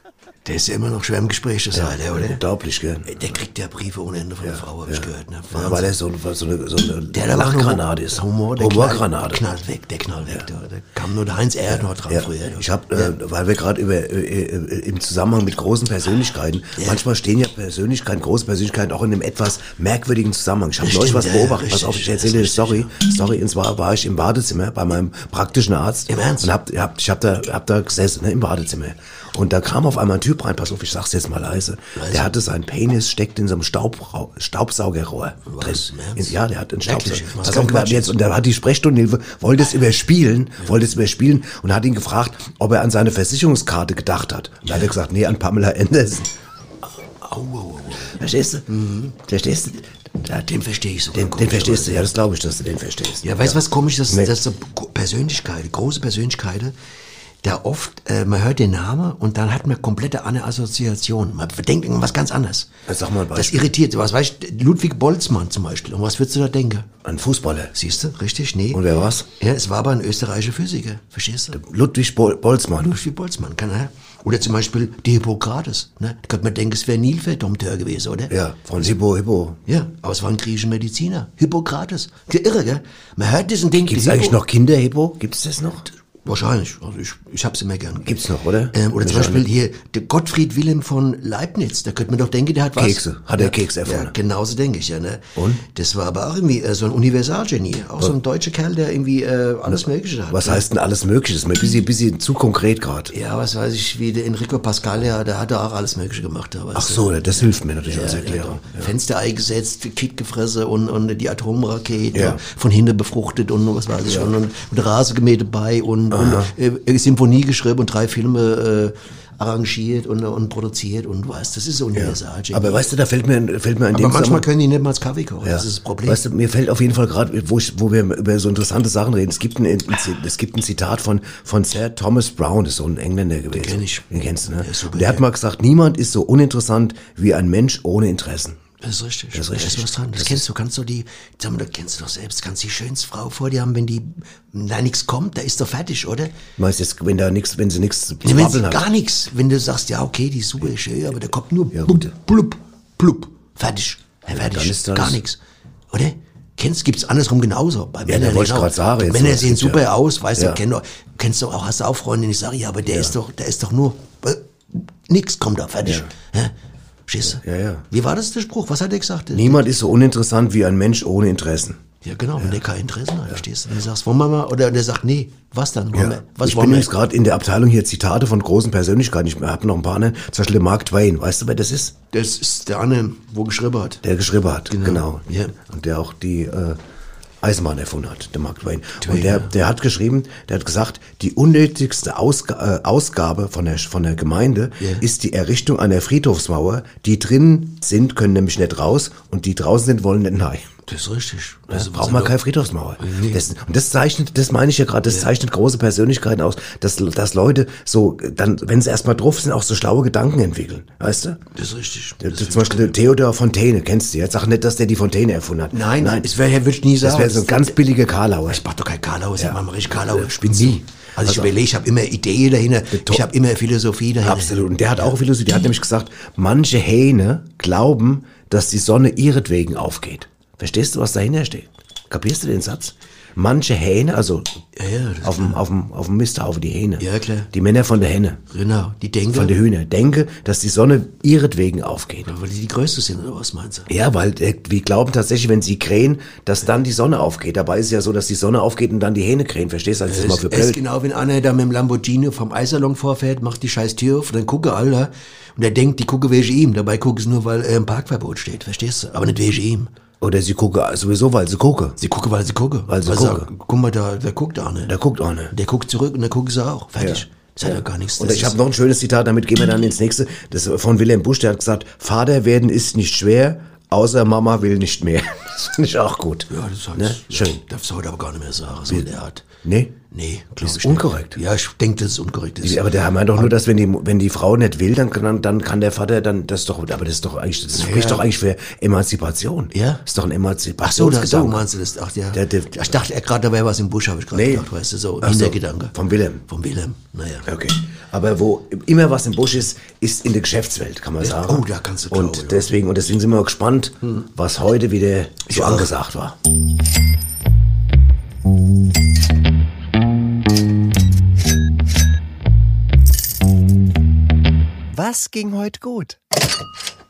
B: Der ist ja immer noch schwer im Gespräch, das Seile, oder?
A: Unglaublich, gell?
B: Der kriegt ja Briefe ohne Ende von der Frau, hab ich gehört. Ne?
A: Ja, weil er so, so eine, so eine
B: Der
A: Lachgranate ist.
B: Humor, der
A: Humorgranate.
B: Knall, knallt weg, der knallt weg. Da, da kam nur der Heinz Erdner dran
A: Ja,
B: früher.
A: ich habe, äh, weil wir gerade über äh, äh, im Zusammenhang mit großen Persönlichkeiten, manchmal stehen ja Persönlichkeiten, große Persönlichkeiten auch in einem etwas merkwürdigen Zusammenhang. Ich habe neulich was
B: ja,
A: beobachtet, pass auf,
B: richtig,
A: ich erzähle eine Story, Story, und zwar war ich im Badezimmer bei meinem praktischen Arzt
B: Im Ernst?
A: und hab, hab, ich hab da, hab da gesessen, ne, im Badezimmer. Und da kam auf einmal ein Typ rein, pass auf, ich sag's jetzt mal leise, der hatte seinen Penis steckt in so einem Staubrau, Staubsaugerrohr drin.
B: im Ernst?
A: Ja, der hat einen? Staubsauger.
B: Was
A: Pass auf, jetzt, und der hat die Sprechstundenhilfe, wollte es überspielen, wollte es überspielen und hat ihn gefragt, ob er an seine Versicherungskarte gedacht hat. Und da hat er gesagt, nee, an Pamela Anderson.
B: Au, au, au.
A: Verstehst du? Verstehst du?
B: Ja, den verstehe ich sogar.
A: Den, den verstehst du, ja, das glaube ich, dass du den verstehst.
B: Ja, weißt du, was komisch ist?
A: Nee.
B: Dass so Persönlichkeiten, große Persönlichkeiten, da oft, äh, man hört den Namen und dann hat man komplette andere Assoziation. Man denkt irgendwas ganz anderes.
A: Sag mal ein
B: Das
A: Beispiel.
B: irritiert. Was weiß ich, Ludwig Boltzmann zum Beispiel. Und was würdest du da denken?
A: Ein Fußballer.
B: Siehst du? Richtig? Nee.
A: Und wer war's?
B: Ja, es war aber ein österreichischer Physiker. Verstehst du?
A: Ludwig Bol Boltzmann.
B: Ludwig Boltzmann, kann er. Oder zum Beispiel die Hippokrates. Ne? Da könnte man denken, es wäre Nilpferddompteur gewesen, oder?
A: Ja, von Hippo Hippo.
B: Ja, aber es war ein griechischer Mediziner. Hippokrates. Irre, gell? Man hört diesen Ding.
A: Gibt es eigentlich noch Kinder Hippo? Gibt es das noch?
B: Wahrscheinlich. Also ich, ich hab's immer gern.
A: Gibt's noch, oder?
B: Ähm, oder zum. Beispiel hier, der Gottfried Wilhelm von Leibniz, da könnte man doch denken, der hat was.
A: Kekse. Hat er Keks erfunden.
B: Ja, genauso denke ich, ja, ne?
A: Und?
B: Das war aber auch irgendwie äh, so ein Universalgenie. Auch so ein deutscher Kerl, der irgendwie äh, alles Mögliche hat.
A: Was
B: ne?
A: heißt denn alles Mögliche? Das ist mir ein bisschen, bisschen zu konkret gerade.
B: Ja, was weiß ich, wie der Enrico Pascalia, der hat da auch alles Mögliche gemacht. Da,
A: Ach so, das hilft mir natürlich
B: Ja,
A: als Erklärung.
B: genau. Fenster eingesetzt, Kit gefressen und, und die Atomrakete
A: Ja.
B: von hinten befruchtet und was weiß ich schon und, und Rasen gemäht dabei und, und äh, Symphonie geschrieben und drei Filme äh, arrangiert und, und produziert und was, das ist so universal.
A: Aber weißt du, da fällt mir, fällt mir ein
B: Aber
A: Ding
B: manchmal können die nicht mal das Kaffee kochen,
A: Ja.
B: das ist das Problem.
A: Weißt du, mir fällt auf jeden Fall gerade, wo, ich- wo wir über so interessante Sachen reden, es gibt ein, ein, es gibt ein Zitat von, von Sir Thomas Brown, das ist so ein Engländer gewesen.
B: kenn ich.
A: Den kennst du, ne?
B: Ja,
A: Und der hat
B: ja.
A: mal gesagt, niemand ist so uninteressant wie ein Mensch ohne Interessen.
B: Das ist richtig.
A: Das ist richtig.
B: Da ist was dran. Das,
A: Das
B: kennst du, kannst du die, sag mal, das kennst du doch selbst, kannst die schönste Frau vor dir haben, wenn die, da nichts kommt, da ist doch fertig, oder?
A: Meinst du jetzt, wenn da nichts, wenn sie nichts zu
B: Nee, wenn sie
A: hat?
B: gar nichts, wenn du sagst, ja, okay, die ist super schön, aber da kommt nur
A: Ja,
B: blub, blub, blub, fertig. Ja, fertig.
A: dann ist das-
B: gar nichts. Oder? Kennst, gibt's andersrum genauso. Bei Männern
A: da wollte ich
B: genau.
A: sagen, jetzt
B: Männer sehen super
A: ja-
B: aus, weißt
A: Ja.
B: du, kenn kennst du auch, hast du auch Freunde, ich sage, ja, aber der ist doch, der ist doch nur, äh, nix kommt da, fertig. Ja. Verstehst du?
A: Ja, ja.
B: Wie war das der Spruch? Was hat er gesagt?
A: Niemand ist so uninteressant wie ein Mensch ohne Interessen.
B: Ja, genau, wenn der kein Interesse hat, verstehst du? Wenn du sagst, wollen wir mal, oder der sagt, nee, was dann? Wollen wir, was
A: ich bin jetzt gerade in der Abteilung hier Zitate von großen Persönlichkeiten. Ich habe noch ein paar, ne? Zum Beispiel Mark Twain. Weißt du, wer das ist?
B: Das ist der Anne, wo geschrieben hat.
A: Der geschrieben hat. Genau.
B: Ja.
A: Und der auch die äh, Eisenbahn erfunden hat, der Mark Twain. Und der, der hat geschrieben, der hat gesagt, die unnötigste Ausga äh, Ausgabe von der, von der Gemeinde
B: Ja.
A: ist die Errichtung einer Friedhofsmauer. Die drin sind, können nämlich nicht raus und die draußen sind, wollen nicht rein.
B: Das ist richtig.
A: Da
B: Das
A: braucht man keine Friedhofsmauer. Das, und das zeichnet, das meine ich ja gerade, das zeichnet große Persönlichkeiten aus, dass, dass Leute so, dann, wenn sie erstmal drauf sind, auch so schlaue Gedanken entwickeln. Weißt du?
B: Das ist richtig.
A: Der, zum Beispiel Theodor Fontäne, kennst du? Jetzt sag nicht, dass der die Fontäne erfunden hat.
B: Nein,
A: nein.
B: das wäre, würde ich nie sagen.
A: Das wäre so ein ganz billiger Karlauer.
B: Ich mach doch kein Karlauer,
A: Ja.
B: ja. mach mal richtig Karlauer.
A: Spitz
B: Nie. Also ich überlege, ich habe immer Ideen dahinter, ich habe immer Philosophie dahinter.
A: Absolut. Und der hat auch Philosophie. Der hat nämlich gesagt, manche Hähne glauben, dass die Sonne ihretwegen aufgeht. Verstehst du, was dahinter steht? Kapierst du den Satz? Manche Hähne, also
B: Ja, ja,
A: auf dem, auf dem, auf dem Misthaufen die Hähne.
B: Ja, klar.
A: Die Männer von der Henne.
B: Genau, die denken,
A: Von der Hühner. Denke, dass die Sonne ihretwegen aufgeht.
B: weil die die Größte sind, oder was meinst du?
A: Ja, weil äh, wir glauben tatsächlich, wenn sie krähen, dass dann die Sonne aufgeht. Dabei ist es ja so, dass die Sonne aufgeht und dann die Hähne krähen. Verstehst du? Also das ist mal für blöd.
B: genau, wenn einer da mit dem Lamborghini vom Eisalon vorfährt, macht die scheiß Tür auf und dann gucke alle und er denkt, die gucke wegen ihm. Dabei gucke es nur, weil er im Parkverbot steht, verstehst du? Aber nicht wegen ihm.
A: Oder sie gucke sowieso, weil sie gucke.
B: Sie gucke, weil sie gucke.
A: Weil sie
B: Weil
A: gucke.
B: Guck mal, da, wer guckt da nicht?
A: Da guckt einer.
B: Der guckt zurück und dann guckt sie auch. Fertig. Das hat ja gar nichts.
A: Und ich habe noch ein schönes Zitat, damit gehen wir dann ins nächste. Das ist von Wilhelm Busch, der hat gesagt, Vater werden ist nicht schwer, außer Mama will nicht mehr. Das finde ich auch gut.
B: Ja, das ist halt,
A: Ne?
B: ja,
A: Schön.
B: Darfst du heute aber gar nicht mehr sagen, so der Art.
A: Nee?
B: Nee,
A: Das
B: glaub
A: ist
B: ich nicht.
A: unkorrekt.
B: Ja, ich denke, dass es unkorrekt ist.
A: Aber der meint doch nur, dass wenn die, wenn die Frau nicht will, dann kann, dann kann der Vater dann, das doch, aber das ist doch eigentlich, das spricht doch eigentlich für Emanzipation.
B: Ja?
A: Das ist doch ein
B: Ach so, da, so
A: Emanzipationsgedanke.
B: meinst du das? Ach ja.
A: Der- der-
B: ich dachte er gerade, da wäre was im Busch, habe ich gerade
A: Nee.
B: gedacht, weißt du, so
A: Ach so,
B: Hintergedanke.
A: Vom Wilhelm.
B: Vom Wilhelm, naja.
A: Okay. Aber wo immer was im Busch ist, ist in der Geschäftswelt, kann man sagen.
B: oh, da kannst du
A: Und
B: glauben, ja.
A: deswegen, und deswegen sind wir gespannt, was heute wieder so
B: auch.
A: angesagt war.
I: Was ging heute gut?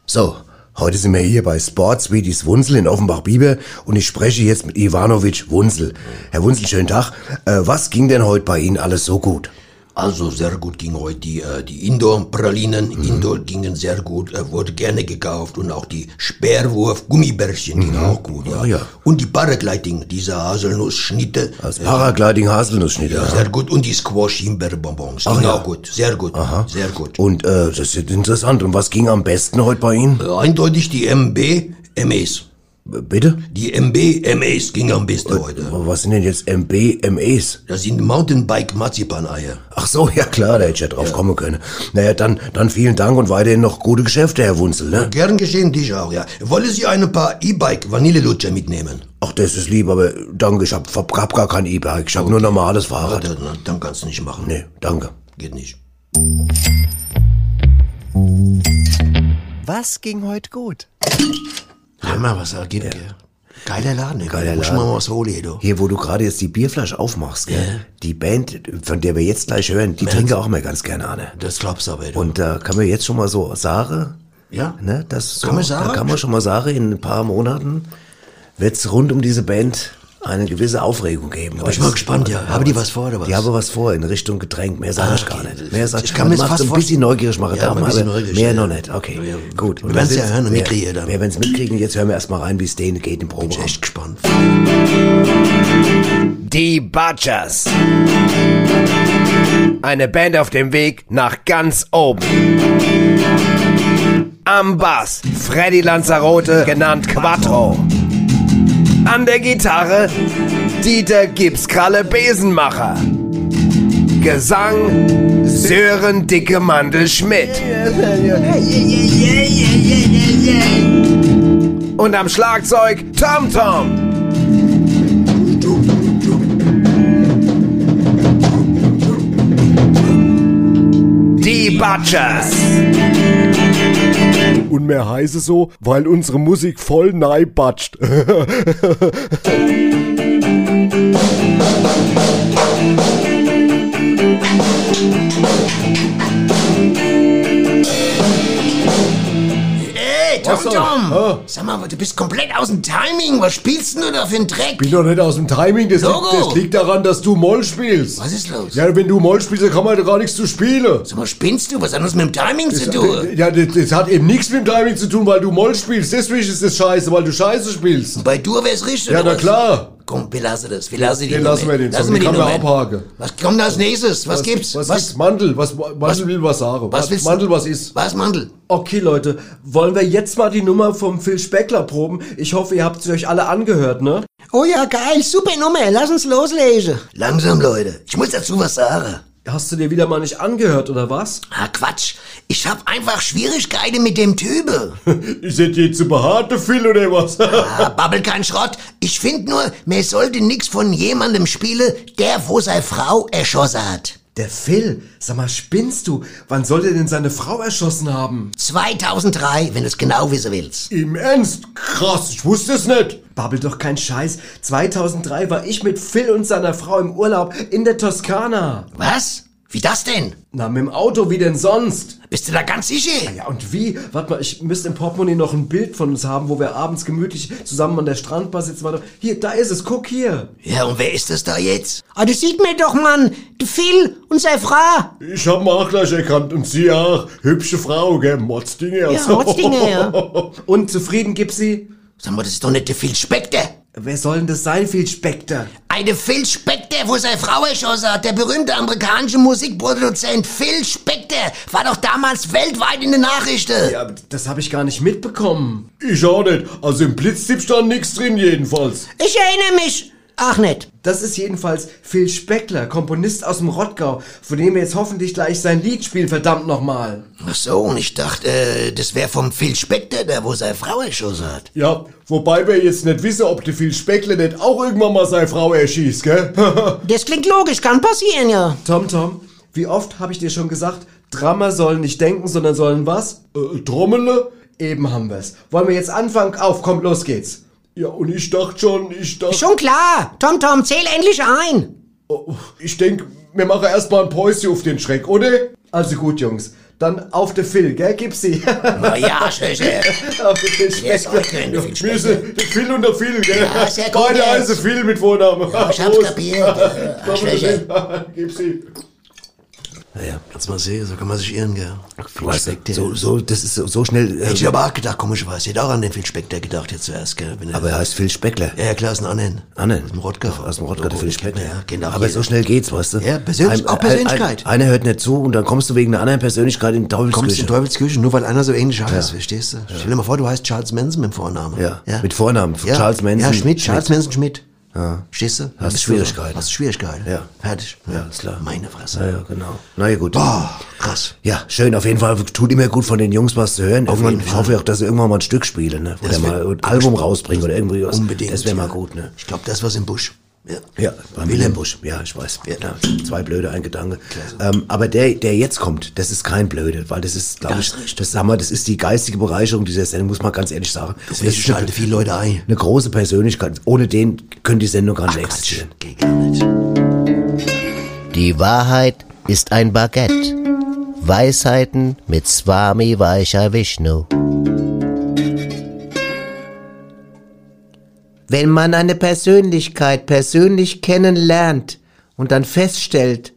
A: So, heute sind wir hier bei Sports Sweeties Wunzel in Offenbach-Bieber und ich spreche jetzt mit Ivanovic Wunzel. Herr Wunzel, schönen Tag. Äh, was ging denn heute bei Ihnen alles so gut?
B: Also sehr gut ging heute die, äh, die Indoor-Pralinen.
A: Mhm.
B: Indoor gingen sehr gut, äh, wurde gerne gekauft. Und auch die Speerwurf-Gummibärchen gingen auch gut, ja.
A: Ah, ja.
B: Und die Paragliding, diese Haselnussschnitte.
A: Als Paragliding Haselnussschnitte.
B: Ja, sehr gut. Und die Squash-Himbeerbonbons.
A: Ach
B: Ging
A: ja.
B: auch gut. Sehr gut. Sehr gut.
A: Und äh, das ist interessant. Und was ging am besten heute bei Ihnen?
B: Äh, Eindeutig die MB MAs.
A: Bitte?
B: Die MB MAs ging am besten heute.
A: Aber was sind denn jetzt MBMEs?
B: Das sind Mountainbike Marzipan-Eier.
A: Ach so, ja klar, da hätte ich ja drauf kommen können. Naja, dann, dann vielen Dank und weiterhin noch gute Geschäfte, Herr Wunzel, ne?
B: Gern geschehen, dich auch, ja. Wollen Sie ein paar E-Bike Vanillelutscher mitnehmen?
A: Ach, das ist lieb, aber danke, ich hab, hab, gar kein E-Bike, ich hab nur normales Fahrrad.
B: Dann, dann kannst du nicht machen.
A: Nee, danke.
B: Geht nicht.
I: Was ging heute gut?
B: Ja, mal was da gibt, ja. Geiler Laden, ey.
A: Geiler Laden.
B: mal was holen, du.
A: Hier, wo du gerade jetzt die Bierflasche aufmachst, gell? Die Band, von der wir jetzt gleich hören, die trinken auch mal ganz gerne Anne.
B: Das glaubst du aber, du.
A: Und da kann man jetzt schon mal so sagen,
B: ja?
A: ne, das so,
B: Kann man sagen?
A: Da kann man schon mal sagen, in ein paar Monaten wird's rund um diese Band eine gewisse Aufregung geben.
B: bin ich mal gespannt, ja. Haben die was vor, oder was?
A: Die haben was vor in Richtung Getränk. Mehr sage
B: Ah,
A: ich gar
B: okay.
A: nicht. Mehr sag
B: Ich kann mir fast
A: ein bisschen neugierig machen,
B: Ja,
A: Damen,
B: ein bisschen
A: aber
B: neugierig,
A: mehr
B: ja.
A: noch nicht. Okay,
B: Ja, ja.
A: gut.
B: Wir werden's ja
A: sind's-
B: hören und mitkriegen dann.
A: Wir werden's mitkriegen. Jetzt hören wir erstmal rein, wie es denen geht im
B: Bin ich echt gespannt.
J: Die Butchers. Eine Band auf dem Weg nach ganz oben. Am Bass Freddy Lanzarote, genannt Quattro. An der Gitarre Dieter Gipskralle Besenmacher. Gesang Sören Dicke Mandel Schmidt. Und am Schlagzeug Tom Tom. Die Butchers.
D: Und mehr heiße so, weil unsere Musik voll nei
C: Tom Tom! Sag mal, du bist komplett aus dem Timing. Was spielst denn du da für einen Dreck?
D: bin doch nicht aus dem Timing, das, liegt, das liegt daran, dass du Moll spielst.
C: Was ist los?
D: Ja, wenn du Moll spielst, dann kann man gar nichts zu spielen.
C: Sag mal, spinnst du? Was hat das mit dem Timing zu tun?
D: Ja, das, das hat eben nichts mit dem Timing zu tun, weil du Moll spielst. Deswegen ist das scheiße, weil du scheiße spielst.
C: Bei Dur wär's richtig,
D: Ja, na
C: was?
D: klar.
B: Komm, wir lassen das. Wir lassen die
E: Den
B: Nummer.
E: lassen wir den
B: Lassen wir
E: den kann man abhaken.
B: Was kommt als nächstes? Was, gibt's?
E: Was, gibt's? Mandel, was, Mandel will was sagen.
B: Was willst du?
E: Mandel, was ist?
B: Was, Mandel?
K: Okay, Leute, wollen wir jetzt mal die Nummer vom Phil Speckler proben? Ich hoffe, ihr habt sie euch alle angehört, ne?
C: Oh ja, geil, super Nummer, lass uns loslesen.
B: Langsam, Leute. Ich muss dazu was sagen.
K: Hast du dir wieder mal nicht angehört, oder was?
B: Ah, Quatsch. Ich hab einfach Schwierigkeiten mit dem Typen.
E: Ist das jetzt zu behaarte Phil oder was?
B: Ah, babbel kein Schrott. Ich find nur, man sollte nix von jemandem spielen, der wo seine Frau erschossen hat.
K: Der Phil, sag mal, spinnst du? Wann soll der denn seine Frau erschossen haben?
B: 2003, wenn du es genau wissen willst.
E: Im Ernst? Krass, ich wusste es nicht.
K: Babbel doch kein Scheiß. 2003 war ich mit Phil und seiner Frau im Urlaub in der Toskana.
B: Was? Wie das denn?
K: Na, mit dem Auto, wie denn sonst?
B: Bist du da ganz sicher?
K: Ja, und wie? Warte mal, ich müsste im Portemonnaie noch ein Bild von uns haben, wo wir abends gemütlich zusammen an der Strandbar sitzen. Warte, hier, da ist es, guck hier.
B: Ja, und wer ist das da jetzt?
C: Ah, das sieht man doch, Mann. Der Phil und seine Frau.
E: Ich hab ihn auch gleich erkannt und sie auch. Hübsche Frau, gell? Motzdinge.
C: Ja, Motzdinge, ja.
K: Und zufrieden gibt's sie?
B: Sag mal, das ist doch nicht der Phil Spector.
K: Wer soll denn das sein, Phil Spector?
B: Eine Phil Spector, wo seine Frau erschossen hat. Der berühmte amerikanische Musikproduzent Phil Spector war doch damals weltweit in den Nachrichten.
K: Ja, aber das habe ich gar nicht mitbekommen.
E: Ich auch nicht. Also im Blitztipp stand nichts drin jedenfalls.
C: Ich erinnere mich. Ach, nicht.
K: Das ist jedenfalls Phil Speckler, Komponist aus dem Rottgau, von dem wir jetzt hoffentlich gleich sein Lied spielen, verdammt nochmal.
B: Ach so, und ich dachte, äh, das wäre vom Phil Spector, der wo seine Frau erschossen hat.
E: Ja, wobei wir jetzt nicht wissen, ob der Phil Speckler nicht auch irgendwann mal seine Frau erschießt, gell?
C: Das klingt logisch, kann passieren, ja.
K: Tom, Tom, wie oft habe ich dir schon gesagt, Drummer sollen nicht denken, sondern sollen was?
E: äh, Trommele?
K: Eben haben wir's. Wollen wir jetzt anfangen? Auf, kommt, los geht's.
E: Ja, und ich dachte schon, ich dachte...
C: Schon klar. Tom, Tom, zähl endlich ein.
E: Oh, Ich denk, wir machen erstmal ein Päuschen auf den Schreck, oder?
K: Also gut, Jungs. Dann auf der Phil, gell? Gib sie.
B: Na ja, Schöche.
K: auf den Phil Speckler.
E: Wir sind der Phil und der Phil, gell?
B: Ja, sehr gut
E: Beide heißen Phil mit Vornamen.
B: Ja, ich hab's kapiert.
E: Gib sie.
B: Naja, kannst mal sehen, so kann man sich irren, gell.
A: Du weißt, so, so, das ist so, schnell.
B: Hätte ich
A: Äh,
B: aber auch gedacht, komischerweise. Ich hätte auch an den Phil Spector gedacht jetzt zuerst, gell. Wenn
A: aber er heißt Phil Speckler.
B: Ja, ja, klar, ist ein Annen.
A: Annen.
B: Aus dem Rottgau.
A: Aus dem Rottgau, der Phil Speckler.
B: Ja, auch
A: Aber so schnell geht's, weißt du?
B: Ja, Persönlich- auch Persönlichkeit.
A: Ein, ein, einer hört nicht zu und dann kommst du wegen einer anderen Persönlichkeit in die
B: Kommst
A: Teufelsküche.
B: in Teufelsküche, nur weil einer so ähnlich heißt, verstehst du? Stell dir mal vor, du heißt Charles Manson mit Vornamen.
A: Ja, mit Vornamen.
B: Ja.
A: Charles Manson.
B: Ja, Schmidt, Charles. Manson Schmidt. Ja. Verstehst du?
A: Hast
B: du
A: Schwierigkeiten.
B: Hast Schwierigkeiten.
A: Ja.
B: Fertig.
A: Ja, ist klar.
B: Meine Fresse.
A: Ja, ja, genau. Na ja, gut.
B: Boah, krass.
A: Ja, schön. Auf jeden Fall tut immer gut von den Jungs was zu hören.
B: Auf jeden
A: ich
B: Fall.
A: hoffe auch, dass sie irgendwann mal ein Stück spielen, ne? Oder mal ein Album rausbringen oder irgendwie was.
B: Unbedingt.
A: Das wäre mal
B: ja.
A: gut, ne?
B: Ich glaube, das war's im Busch. Ja.
A: Ja, beim
B: Wilhelm.
A: Busch. Ja, ich weiß.
B: Ja.
A: Ja, zwei blöde, ein Gedanke. Ähm, aber der, der jetzt kommt, das ist kein blöde, weil das ist, glaube ich, das, sag mal, das ist die geistige Bereicherung dieser Sendung, muss man ganz ehrlich sagen.
B: Das schalten viele Leute ein.
A: eine große Persönlichkeit. Ohne den könnte die Sendung gar nicht existieren.
B: Geht gar nicht.
L: Die Wahrheit ist ein Baguette. Weisheiten mit Swami Vaishya Vishnu.
I: Wenn man eine Persönlichkeit persönlich kennenlernt und dann feststellt,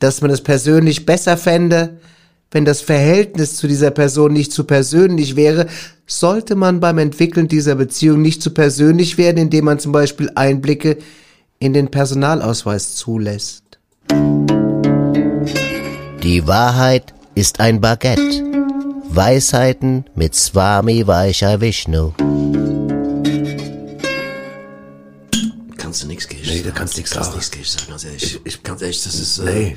I: dass man es persönlich besser fände, wenn das Verhältnis zu dieser Person nicht zu persönlich wäre, sollte man beim Entwickeln dieser Beziehung nicht zu persönlich werden, indem man zum Beispiel Einblicke in den Personalausweis zulässt.
L: Die Wahrheit ist ein Baguette. Weisheiten mit Swami Vaishya Vishnu.
B: Kannst du nichts gehen.
A: Nee, da kannst du nichts
B: kannst
A: sagen.
B: nichts gehen, sag ganz ehrlich.
A: Ich-
B: Ich, ganz ehrlich, das ist, äh,
A: Nee.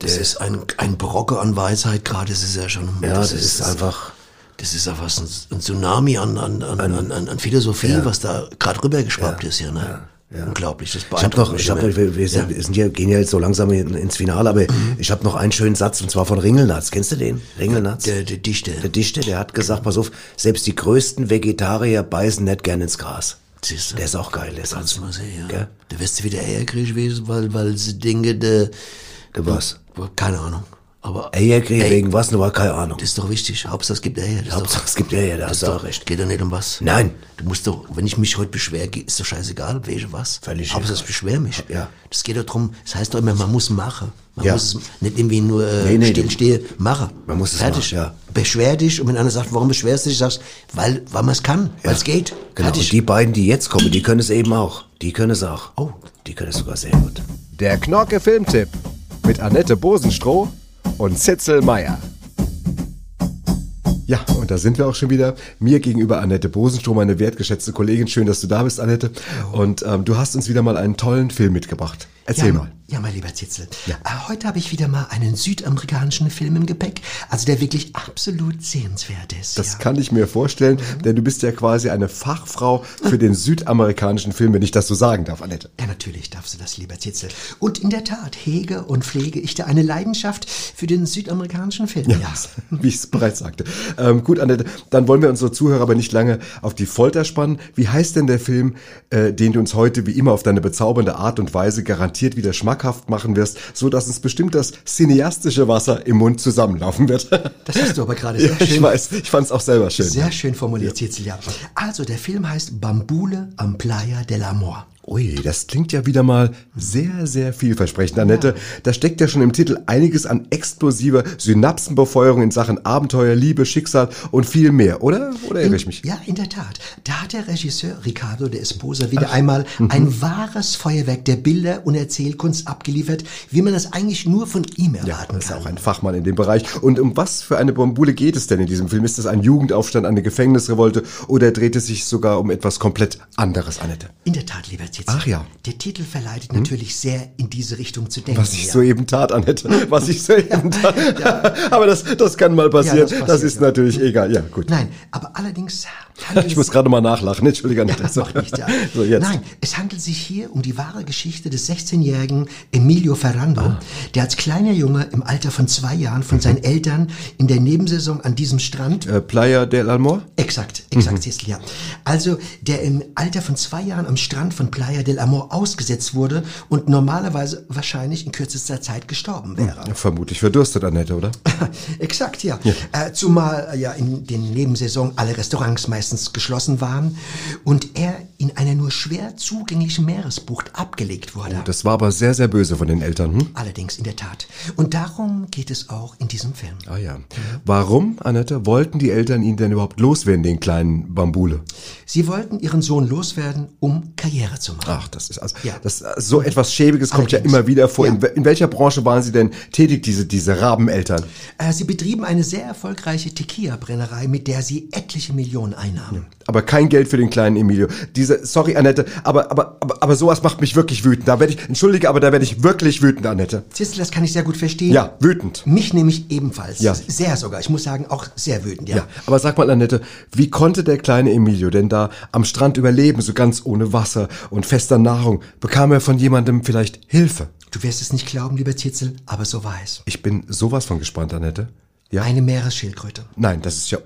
B: das ist ein, ein Brocke an Weisheit gerade, das ist ja schon.
A: Ja, das, ist einfach.
B: Das ist einfach ein, Tsunami an, an, an, an, an, an Philosophie, was da gerade rübergeschwappt ist hier, ne? Unglaublich, das
A: Ich
B: beeindruckt
A: noch,
B: mich
A: ich habe,
B: immer.
A: wir, wir, sind, hier, gehen ja jetzt so langsam in, ins Finale, aber ich habe noch einen schönen Satz und zwar von Ringelnatz. Kennst du den? Ringelnatz?
B: Der, der Dichter.
A: Der Dichter, der hat gesagt, pass auf, selbst die größten Vegetarier beißen nicht gern ins Gras.
B: Siehst du?
A: Der ist auch geil, der Satz.
B: Kannst du mal sehen, ja.
A: Gell?
B: Der wirst du wieder Eierkrieg gewesen, weil, weil sie Dinge, der,
A: Der was?
B: keine Ahnung. Aber
A: Eierkrieg
B: Ey,
A: wegen was, nur keine Ahnung.
B: Das ist doch wichtig. Hauptsache es gibt Eier.
A: Hauptsache
B: doch,
A: es gibt Eier, da
B: das
A: hast du
B: doch
A: auch recht.
B: Geht doch nicht um was.
A: Nein.
B: Du musst doch, wenn ich mich heute beschwere, ist doch scheißegal, welche was.
A: Völlig
B: Hauptsache ich beschwere mich.
A: Ja.
B: Das geht doch drum. das heißt doch immer, man muss machen. Man
A: Ja.
B: muss es nicht irgendwie nur äh,
A: Nee, nee,
B: stillstehen, machen.
A: Man muss es
B: Fertig.
A: machen, ja.
B: Beschwer dich und wenn einer sagt, warum beschwerst du dich, sagst, weil, weil man es kann, weil es geht.
A: Genau,
B: Fertig.
A: und die beiden, die jetzt kommen, die können es eben auch.
M: Die können es auch. Oh. Die können es sogar sehr gut.
A: Der Knorke Filmtipp mit Annette Bosenstroh und Zitzel Meyer. Ja, und da sind wir auch schon wieder. Mir gegenüber Annette Bosenstroh, meine wertgeschätzte Kollegin. Schön, dass du da bist, Annette. Und ähm, du hast uns wieder mal einen tollen Film mitgebracht. Erzähl
B: ja,
A: mal.
B: Ja, mein lieber Zitzel. Äh, heute habe ich wieder mal einen südamerikanischen Film im Gepäck, also der wirklich absolut sehenswert ist.
A: Das kann ich mir vorstellen, denn du bist ja quasi eine Fachfrau für den südamerikanischen Film, wenn ich das so sagen darf, Annette.
B: Ja, natürlich darfst du das, lieber Zitzel. Und in der Tat hege und pflege ich da eine Leidenschaft für den südamerikanischen Film.
A: Ja, wie ich es bereits sagte. Ähm, gut, Annette, dann wollen wir unsere Zuhörer aber nicht lange auf die Folter spannen. Wie heißt denn der Film, äh, den du uns heute wie immer auf deine bezaubernde Art und Weise garantiert wieder schmackhaft machen wirst, so dass uns bestimmt das cineastische Wasser im Mund zusammenlaufen wird?
B: Das hast du aber gerade sehr
A: ja,
B: schön.
A: Ich weiß, ich fand es auch selber schön.
B: Sehr schön formuliert, ja. Also, der Film heißt Bambule am Playa del Amor.
A: Ui, das klingt ja wieder mal sehr, sehr vielversprechend, Annette. Da steckt ja schon im Titel einiges an explosiver Synapsenbefeuerung in Sachen Abenteuer, Liebe, Schicksal und viel mehr, oder? Oder irre ich mich?
B: Ja, in der Tat. Da hat der Regisseur Ricardo de Esposa wieder einmal
A: mhm.
B: ein wahres Feuerwerk der Bilder und Erzählkunst abgeliefert, wie man das eigentlich nur von ihm erwarten
A: Ja, das ist auch ein Fachmann in dem Bereich. Und um was für eine Bombule geht es denn in diesem Film? Ist das ein Jugendaufstand, eine Gefängnisrevolte oder dreht es sich sogar um etwas komplett anderes, Annette?
B: In der Tat, lieber Zitzel.
A: Ach ja.
B: Der Titel verleitet natürlich sehr in diese Richtung zu denken.
A: Was ich
B: ja.
A: soeben tat, Annette. Was ich soeben tat. Aber das, das kann mal passieren.
B: Ja, das
A: das, ist natürlich egal. Ja, gut.
B: Nein, aber allerdings
A: Ich muss gerade mal nachlachen. Entschuldige, Annette.
B: Ja, macht nichts, ja.
A: So, jetzt.
B: Nein, es handelt sich hier um die wahre Geschichte des 16-jährigen Emilio Ferrando,
A: Ah.
B: der als kleiner Junge im Alter von zwei Jahren von seinen Eltern in der Nebensaison an diesem Strand
A: Äh, Playa del Almor?
B: Exakt, exakt,
A: Mhm.
B: Ja. Also, der im Alter von zwei Jahren am Strand von Playa del Amor ausgesetzt wurde und normalerweise wahrscheinlich in kürzester Zeit gestorben wäre.
A: Ja, vermutlich verdurstet, Annette, oder?
B: Exakt, ja. Äh, zumal äh, ja in den Nebensaison alle Restaurants meistens geschlossen waren und er in einer nur schwer zugänglichen Meeresbucht abgelegt wurde.
A: Das war aber sehr, sehr böse von den Eltern. Hm?
B: Allerdings in der Tat. Und darum geht es auch in diesem Film.
A: Ah ja. Warum, Annette, wollten die Eltern ihn denn überhaupt loswerden, den kleinen Bambule?
B: Sie wollten ihren Sohn loswerden, um Karriere zu.
A: Ach, das ist also,
B: Ja.
A: das, so etwas Schäbiges kommt ja immer wieder vor.
B: Ja.
A: In, in welcher Branche waren Sie denn tätig, diese, diese Rabeneltern?
B: Äh, sie betrieben eine sehr erfolgreiche Tequila-Brennerei, mit der sie etliche Millionen einnahmen.
A: Aber kein Geld für den kleinen Emilio. Diese, sorry, Annette, aber, aber, aber, aber sowas macht mich wirklich wütend. Da werde ich, entschuldige, aber da werde ich wirklich wütend, Annette.
B: Siehst du, das kann ich sehr gut verstehen.
A: Ja, wütend.
B: Mich nämlich ebenfalls.
A: Ja.
B: Sehr sogar. Ich muss sagen, auch sehr wütend, ja.
A: Ja, aber sag mal, Annette, wie konnte der kleine Emilio denn da am Strand überleben, so ganz ohne Wasser und fester Nahrung? Bekam er von jemandem vielleicht Hilfe?
B: Du wirst es nicht glauben, lieber Zitzel, aber so war es.
A: Ich bin sowas von gespannt, Annette. Ja?
B: Eine Meeresschildkröte.
A: Nein, das ist ja,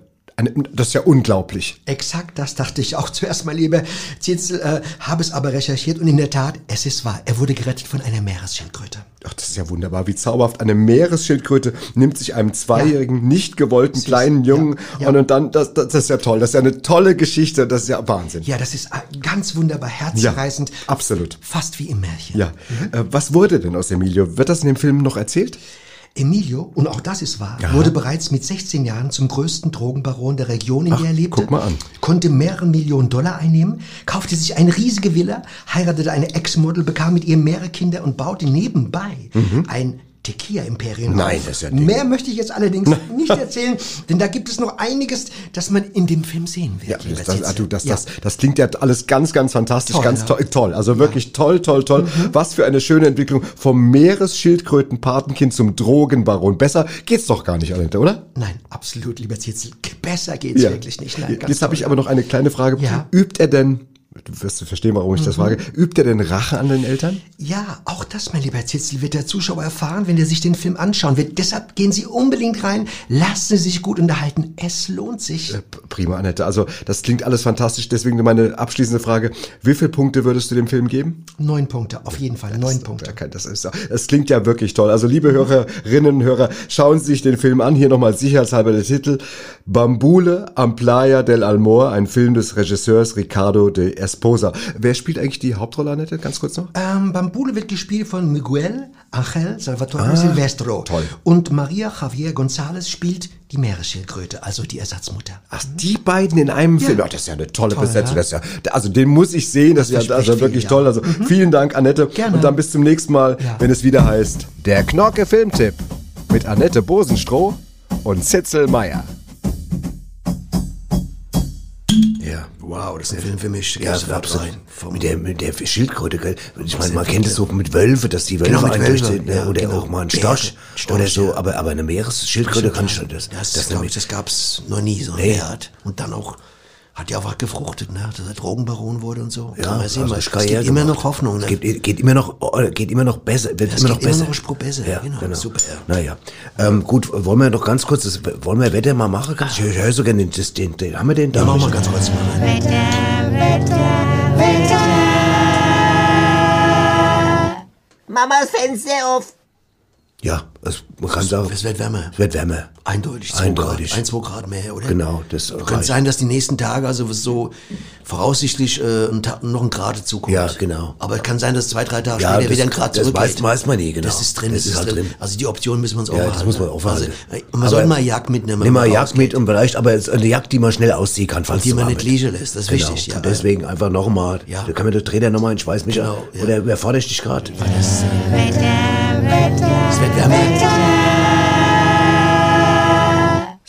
A: das ist ja unglaublich.
B: Exakt, das dachte ich auch zuerst mal, lieber Zitzel, äh, habe es aber recherchiert und in der Tat, es ist wahr. Er wurde gerettet von einer Meeresschildkröte.
A: Ach, das ist ja wunderbar, wie zauberhaft. Eine Meeresschildkröte nimmt sich einem zweijährigen, nicht gewollten
B: Süß.
A: kleinen Jungen
B: Ja, ja.
A: Und, und dann, das, das, ist ja toll. Das ist ja eine tolle Geschichte. Das ist ja Wahnsinn.
B: Ja, das ist äh, ganz wunderbar, herzzerreißend.
A: absolut.
B: Fast wie im Märchen.
A: Ja. Äh, was wurde denn aus Emilio? Wird das in dem Film noch erzählt?
B: Emilio, und auch das ist wahr,
A: Ja.
B: wurde bereits mit 16 Jahren zum größten Drogenbaron der Region, in
A: Ach,
B: der er lebte.
A: guck mal an.
B: Konnte mehrere Millionen Dollar einnehmen, kaufte sich eine riesige Villa, heiratete eine Ex-Model, bekam mit ihr mehrere Kinder und baute nebenbei ein Tequila-Imperium
A: Mhm. Nein,
B: auf.
A: das ist ja Ding.
B: Mehr möchte ich jetzt allerdings nicht erzählen, denn da gibt es noch einiges, das man in dem Film sehen wird.
A: Ja, das, das, das,
B: Ja.
A: das, das klingt ja alles ganz, ganz fantastisch,
B: Toll,
A: ganz
B: ja.
A: toll, toll. Also wirklich toll, toll, toll. Was für eine schöne Entwicklung vom Meeresschildkrötenpatenkind zum Drogenbaron. Besser geht's doch gar nicht, Annette, oder?
B: Nein, absolut, lieber Zitzel. Besser geht's wirklich nicht. Nein, ganz
A: Jetzt habe ich aber noch eine kleine Frage.
B: Ja.
A: Übt er denn, du wirst verstehen, warum ich das
B: Mhm.
A: frage, übt er denn Rache an den Eltern?
B: Ja, auch das, mein lieber Zitzel, wird der Zuschauer erfahren, wenn er sich den Film anschauen wird. Deshalb gehen Sie unbedingt rein, lassen Sie sich gut unterhalten. Es lohnt sich.
A: P- Prima, Annette. Also das klingt alles fantastisch. Deswegen meine abschließende Frage. Wie viele Punkte würdest du dem Film geben?
B: Neun Punkte, auf jeden Fall, neun Punkte.
A: Ja, Das, ist, das klingt ja wirklich toll. Also liebe Hörerinnen und Hörer, schauen Sie sich den Film an. Hier nochmal sicherheitshalber der Titel. Bambule am Playa del Almor, ein Film des Regisseurs Ricardo de
E: Esposa. Wer spielt eigentlich die Hauptrolle, Annette? Ganz kurz noch.
B: Ähm, Bambule wird gespielt von Miguel Angel Salvatore
E: Ah,
B: Silvestro.
E: toll.
B: Und Maria Javier González spielt die Meeresschildkröte, also die Ersatzmutter.
E: Ach, die beiden in einem
B: Ja.
E: Film. Ach, das ist ja eine tolle
B: Toll,
E: Besetzung.
B: ja.
E: Das ist ja, also den muss ich sehen. Das, ist ja also
B: viel,
E: wirklich
B: ja.
E: toll. Also vielen Dank, Annette.
B: Gerne.
E: Und dann bis zum nächsten Mal,
B: Ja.
E: wenn es wieder heißt Der Knorke Filmtipp mit Annette Bosenstroh und Zitzel Meyer.
B: Wow, das ist ein Film für mich.
A: Ja, absolut.
B: rein.
A: Mit der, mit der Schildkröte, gell? Ich meine, man kennt es so mit Wölfe, dass die Wölfe
B: Genau, mit Wölfe,
A: ne?
B: ja,
A: oder
B: genau.
A: auch mal ein Storch,
B: Storch,
A: oder so,
B: ja.
A: aber, aber eine Meeresschildkröte kann schon das.
B: Das,
A: das
B: das gab's noch nie, so ein
A: Nee.
B: Wert. Und dann auch, hat ja auch was gefruchtet, ne? Dass er Drogenbaron wurde und so.
A: Ja,
B: Kann man sehen,
A: also ist
B: es gibt immer noch Hoffnung, ne?
A: Es geht, geht immer noch, oh, geht immer noch besser, wird
B: Es
A: immer noch
B: geht immer
A: besser.
B: noch eine Spur besser,
A: ja,
B: genau, super, ja.
A: Naja, ähm, gut, wollen wir noch ganz kurz, das, wollen wir Wetter mal machen? Ich höre so gerne den, den, den, haben wir den da?
B: Ja, machen wir ganz kurz mal.
C: Mama, das Fenster auf.
A: Ja, es, man kann sagen,
B: Es wird wärmer.
A: es wird wärmer.
B: Eindeutig. zwei
A: Eindeutig.
B: Grad, ein, zwei Grad mehr, oder?
A: Genau, das
B: Könnte sein, dass die nächsten Tage also so voraussichtlich äh, ein noch ein Grad dazukommt.
A: Ja, genau.
B: Aber es kann sein, dass zwei, drei Tage
A: Ja,
B: später
A: das-
B: wieder ein Grad
A: das
B: zurückgeht.
A: weiß- weiß man nie, genau.
B: Das ist drin,
A: Das
B: das,
A: ist halt drin.
B: Also die Option müssen wir uns
A: Ja,
B: aufhalten.
A: das muss man aufhalten.
B: Also, äh, man soll
A: Aber-
B: mal Jagd mitnehmen.
A: Nimm mal
B: man
A: Jagd mit und vielleicht, aber es ist eine Jagd, die man schnell ausziehen kann, falls
B: Und die
A: es
B: man nicht liegen lässt, das ist
A: genau.
B: wichtig, ja.
A: Und deswegen einfach nochmal,
B: Ja.
A: da kann mir der Trainer nochmal in Schweiß mich
B: Genau, ja.
A: Oder wer fordert dich gerade?
B: Es wird wärmer.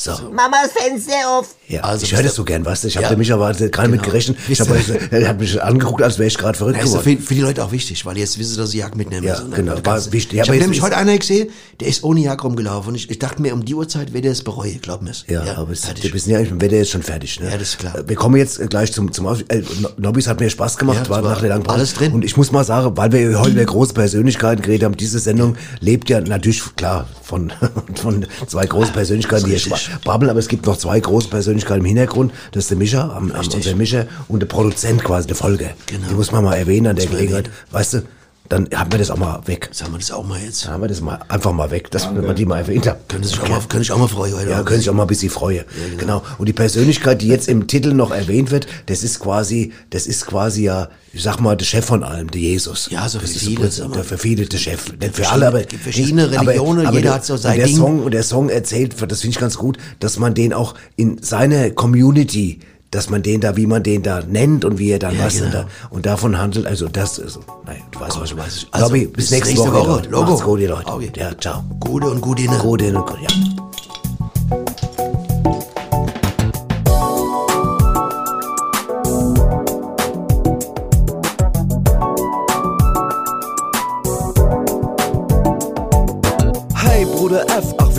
A: So.
C: Mama, das Fenster auf.
A: Ja,
B: Also
A: ich höre das so gern, weißt du? Ich habe
B: Ja.
A: ja. mich aber gar nicht mit gerechnet. Ich habe er hat mich angeguckt, als wäre ich gerade verrückt
B: Das ist
A: geworden.
B: für, für die Leute auch wichtig, weil jetzt wissen sie, dass sie Jagd mitnehmen
A: Ja,
B: müssen.
A: genau,
B: Das
A: war wichtig.
B: Ich habe nämlich heute einer gesehen, der ist ohne Jagd rumgelaufen. Und ich, ich dachte mir, um die Uhrzeit wird er es bereuen, glaub mir's.
A: Ja, aber es,
B: fertig.
A: wir sind ja dem Wetter jetzt schon fertig. Ne?
B: Ja, das ist klar.
A: Wir kommen jetzt äh, gleich zum, zum Aus äh, No- Nobbys hat mir Spaß gemacht,
B: Ja,
A: war
B: war
A: nach der langen Pause.
B: alles drin.
A: Und ich muss mal sagen, weil wir heute über große Persönlichkeiten geredet haben, diese Sendung lebt ja natürlich, klar, von, von zwei großen Persönlichkeiten, die hier brabbeln, aber es gibt noch zwei große Persönlichkeiten im Hintergrund. Das ist der Mischa, am, am, unser Mischa und der Produzent quasi, der Folge.
B: Genau.
A: Die muss man mal erwähnen an der Gelegenheit. Weißt du, dann haben wir das auch mal weg.
B: Sagen wir das auch mal jetzt.
A: Dann haben wir das mal einfach mal weg, dass man die mal erwähnt hat.
B: Können sich auch mal, können sich auch mal freuen heute.
A: Ja, können sich auch mal ein bisschen freuen. genau. Und die Persönlichkeit, die jetzt im Titel noch erwähnt wird, das ist quasi, das ist quasi ja, ich sag mal, der Chef von allem, der Jesus.
B: Ja, so
A: das
B: für
A: ist
B: viele, mal.
A: der für viele der Chef. Nicht für alle, aber
B: gibt verschiedene Religionen, jeder
A: der-
B: hat so sein
A: und der
B: Ding.
A: Song und der Song erzählt, das finde ich ganz gut, dass man den auch in seine Community dass man den da, wie man den da nennt und wie er dann
B: Ja,
A: was und,
B: genau.
A: da, und davon handelt, also das, also, naja, du weißt, was ich meine.
B: Also,
A: Lobby,
B: bis
A: bis nächste,
B: nächste
A: Woche.
B: Woche. Logo.
A: Gut, ihr Leute.
B: Okay.
A: Ja, ciao.
B: Gute und gute Inne.
A: Gute gut, ja.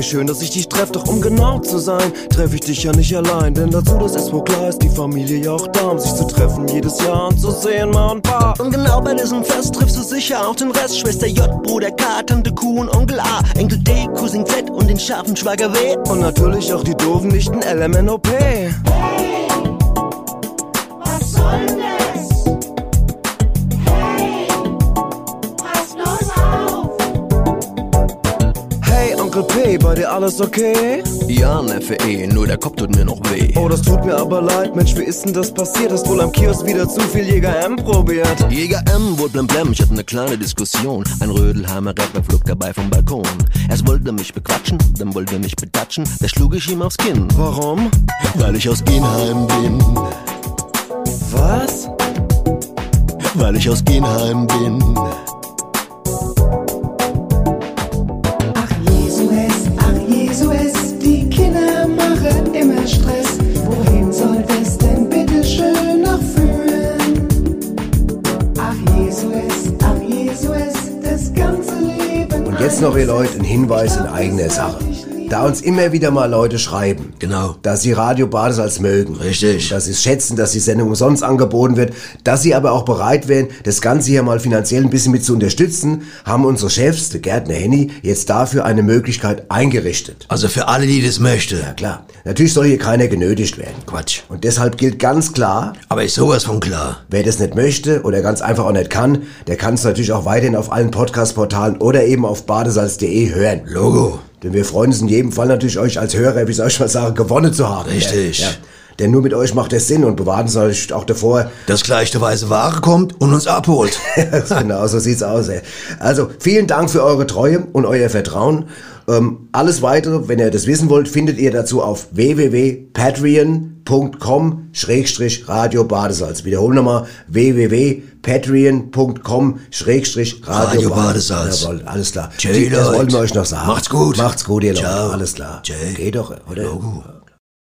K: Wie schön, dass ich dich treff, doch um genau zu sein, treffe ich dich ja nicht allein, denn dazu, das ist wohl klar, ist die Familie ja auch da, um sich zu treffen jedes Jahr und zu sehen, mal ein paar.
N: Und genau bei diesem Fest triffst du sicher auch den Rest. Schwester J, Bruder K, Tante Q und Onkel A. Enkel D, Cousin Z und den scharfen Schwager W.
K: Und natürlich auch die doofen Nichten LMNOP.
O: Was
K: P, bei dir alles okay?
P: Ja, Neffe eh, nur der Kopf tut mir noch weh.
K: Oh, das tut mir aber leid, Mensch, wie ist denn das passiert? Hast wohl am Kiosk wieder zu viel Jäger M probiert?
P: Jäger M wohl blem blem, ich hatte ne kleine Diskussion. Ein Rödelheimer Rapper flog dabei vom Balkon. Erst wollte er mich bequatschen, dann wollte er mich betatschen. Da schlug ich ihm aufs Kinn.
K: Warum?
P: Weil ich aus Genheim bin.
K: Was?
P: Weil ich aus Genheim bin.
A: Jetzt noch, ihr Leute, ein Hinweis in eigener Sache. Da uns immer wieder mal Leute schreiben,
B: Genau.
A: dass sie Radio Badesalz mögen.
B: Richtig.
A: Dass sie es schätzen, dass die Sendung umsonst angeboten wird, dass sie aber auch bereit wären, das Ganze hier mal finanziell ein bisschen mit zu unterstützen, haben unsere Chefs, der Gärtner Henny, jetzt dafür eine Möglichkeit eingerichtet.
B: Also für alle, die das möchten.
A: Ja klar. Natürlich soll hier keiner genötigt werden.
B: Quatsch.
A: Und deshalb gilt ganz klar,
B: Aber ist sowas von klar.
A: Wer das nicht möchte oder ganz einfach auch nicht kann, der kann es natürlich auch weiterhin auf allen Podcast-Portalen oder eben auf badesalz.de hören.
B: Logo.
A: Denn wir freuen uns in jedem Fall natürlich, euch als Hörer, wie soll ich mal sagen, gewonnen zu haben.
B: Richtig.
A: Ja. Denn nur mit euch macht es Sinn und bewahren Sie euch auch davor.
B: Dass gleich der weiße Ware kommt und uns abholt.
A: genau, so sieht's aus. Ey. Also vielen Dank für eure Treue und euer Vertrauen. Ähm, alles weitere, wenn ihr das wissen wollt, findet ihr dazu auf www.patreon.com Schrägstrich Radio Badesalz. Wiederholen nochmal www.patreon.com Schrägstrich Radio
B: Badesalz.
A: Jawohl, alles klar.
B: Tschö,
A: das wollten wir euch noch sagen.
B: Macht's gut.
A: Macht's gut, ihr Leute.
B: Ciao.
A: Alles klar.
B: Tschö.
A: Geht doch, oder?
B: Logo.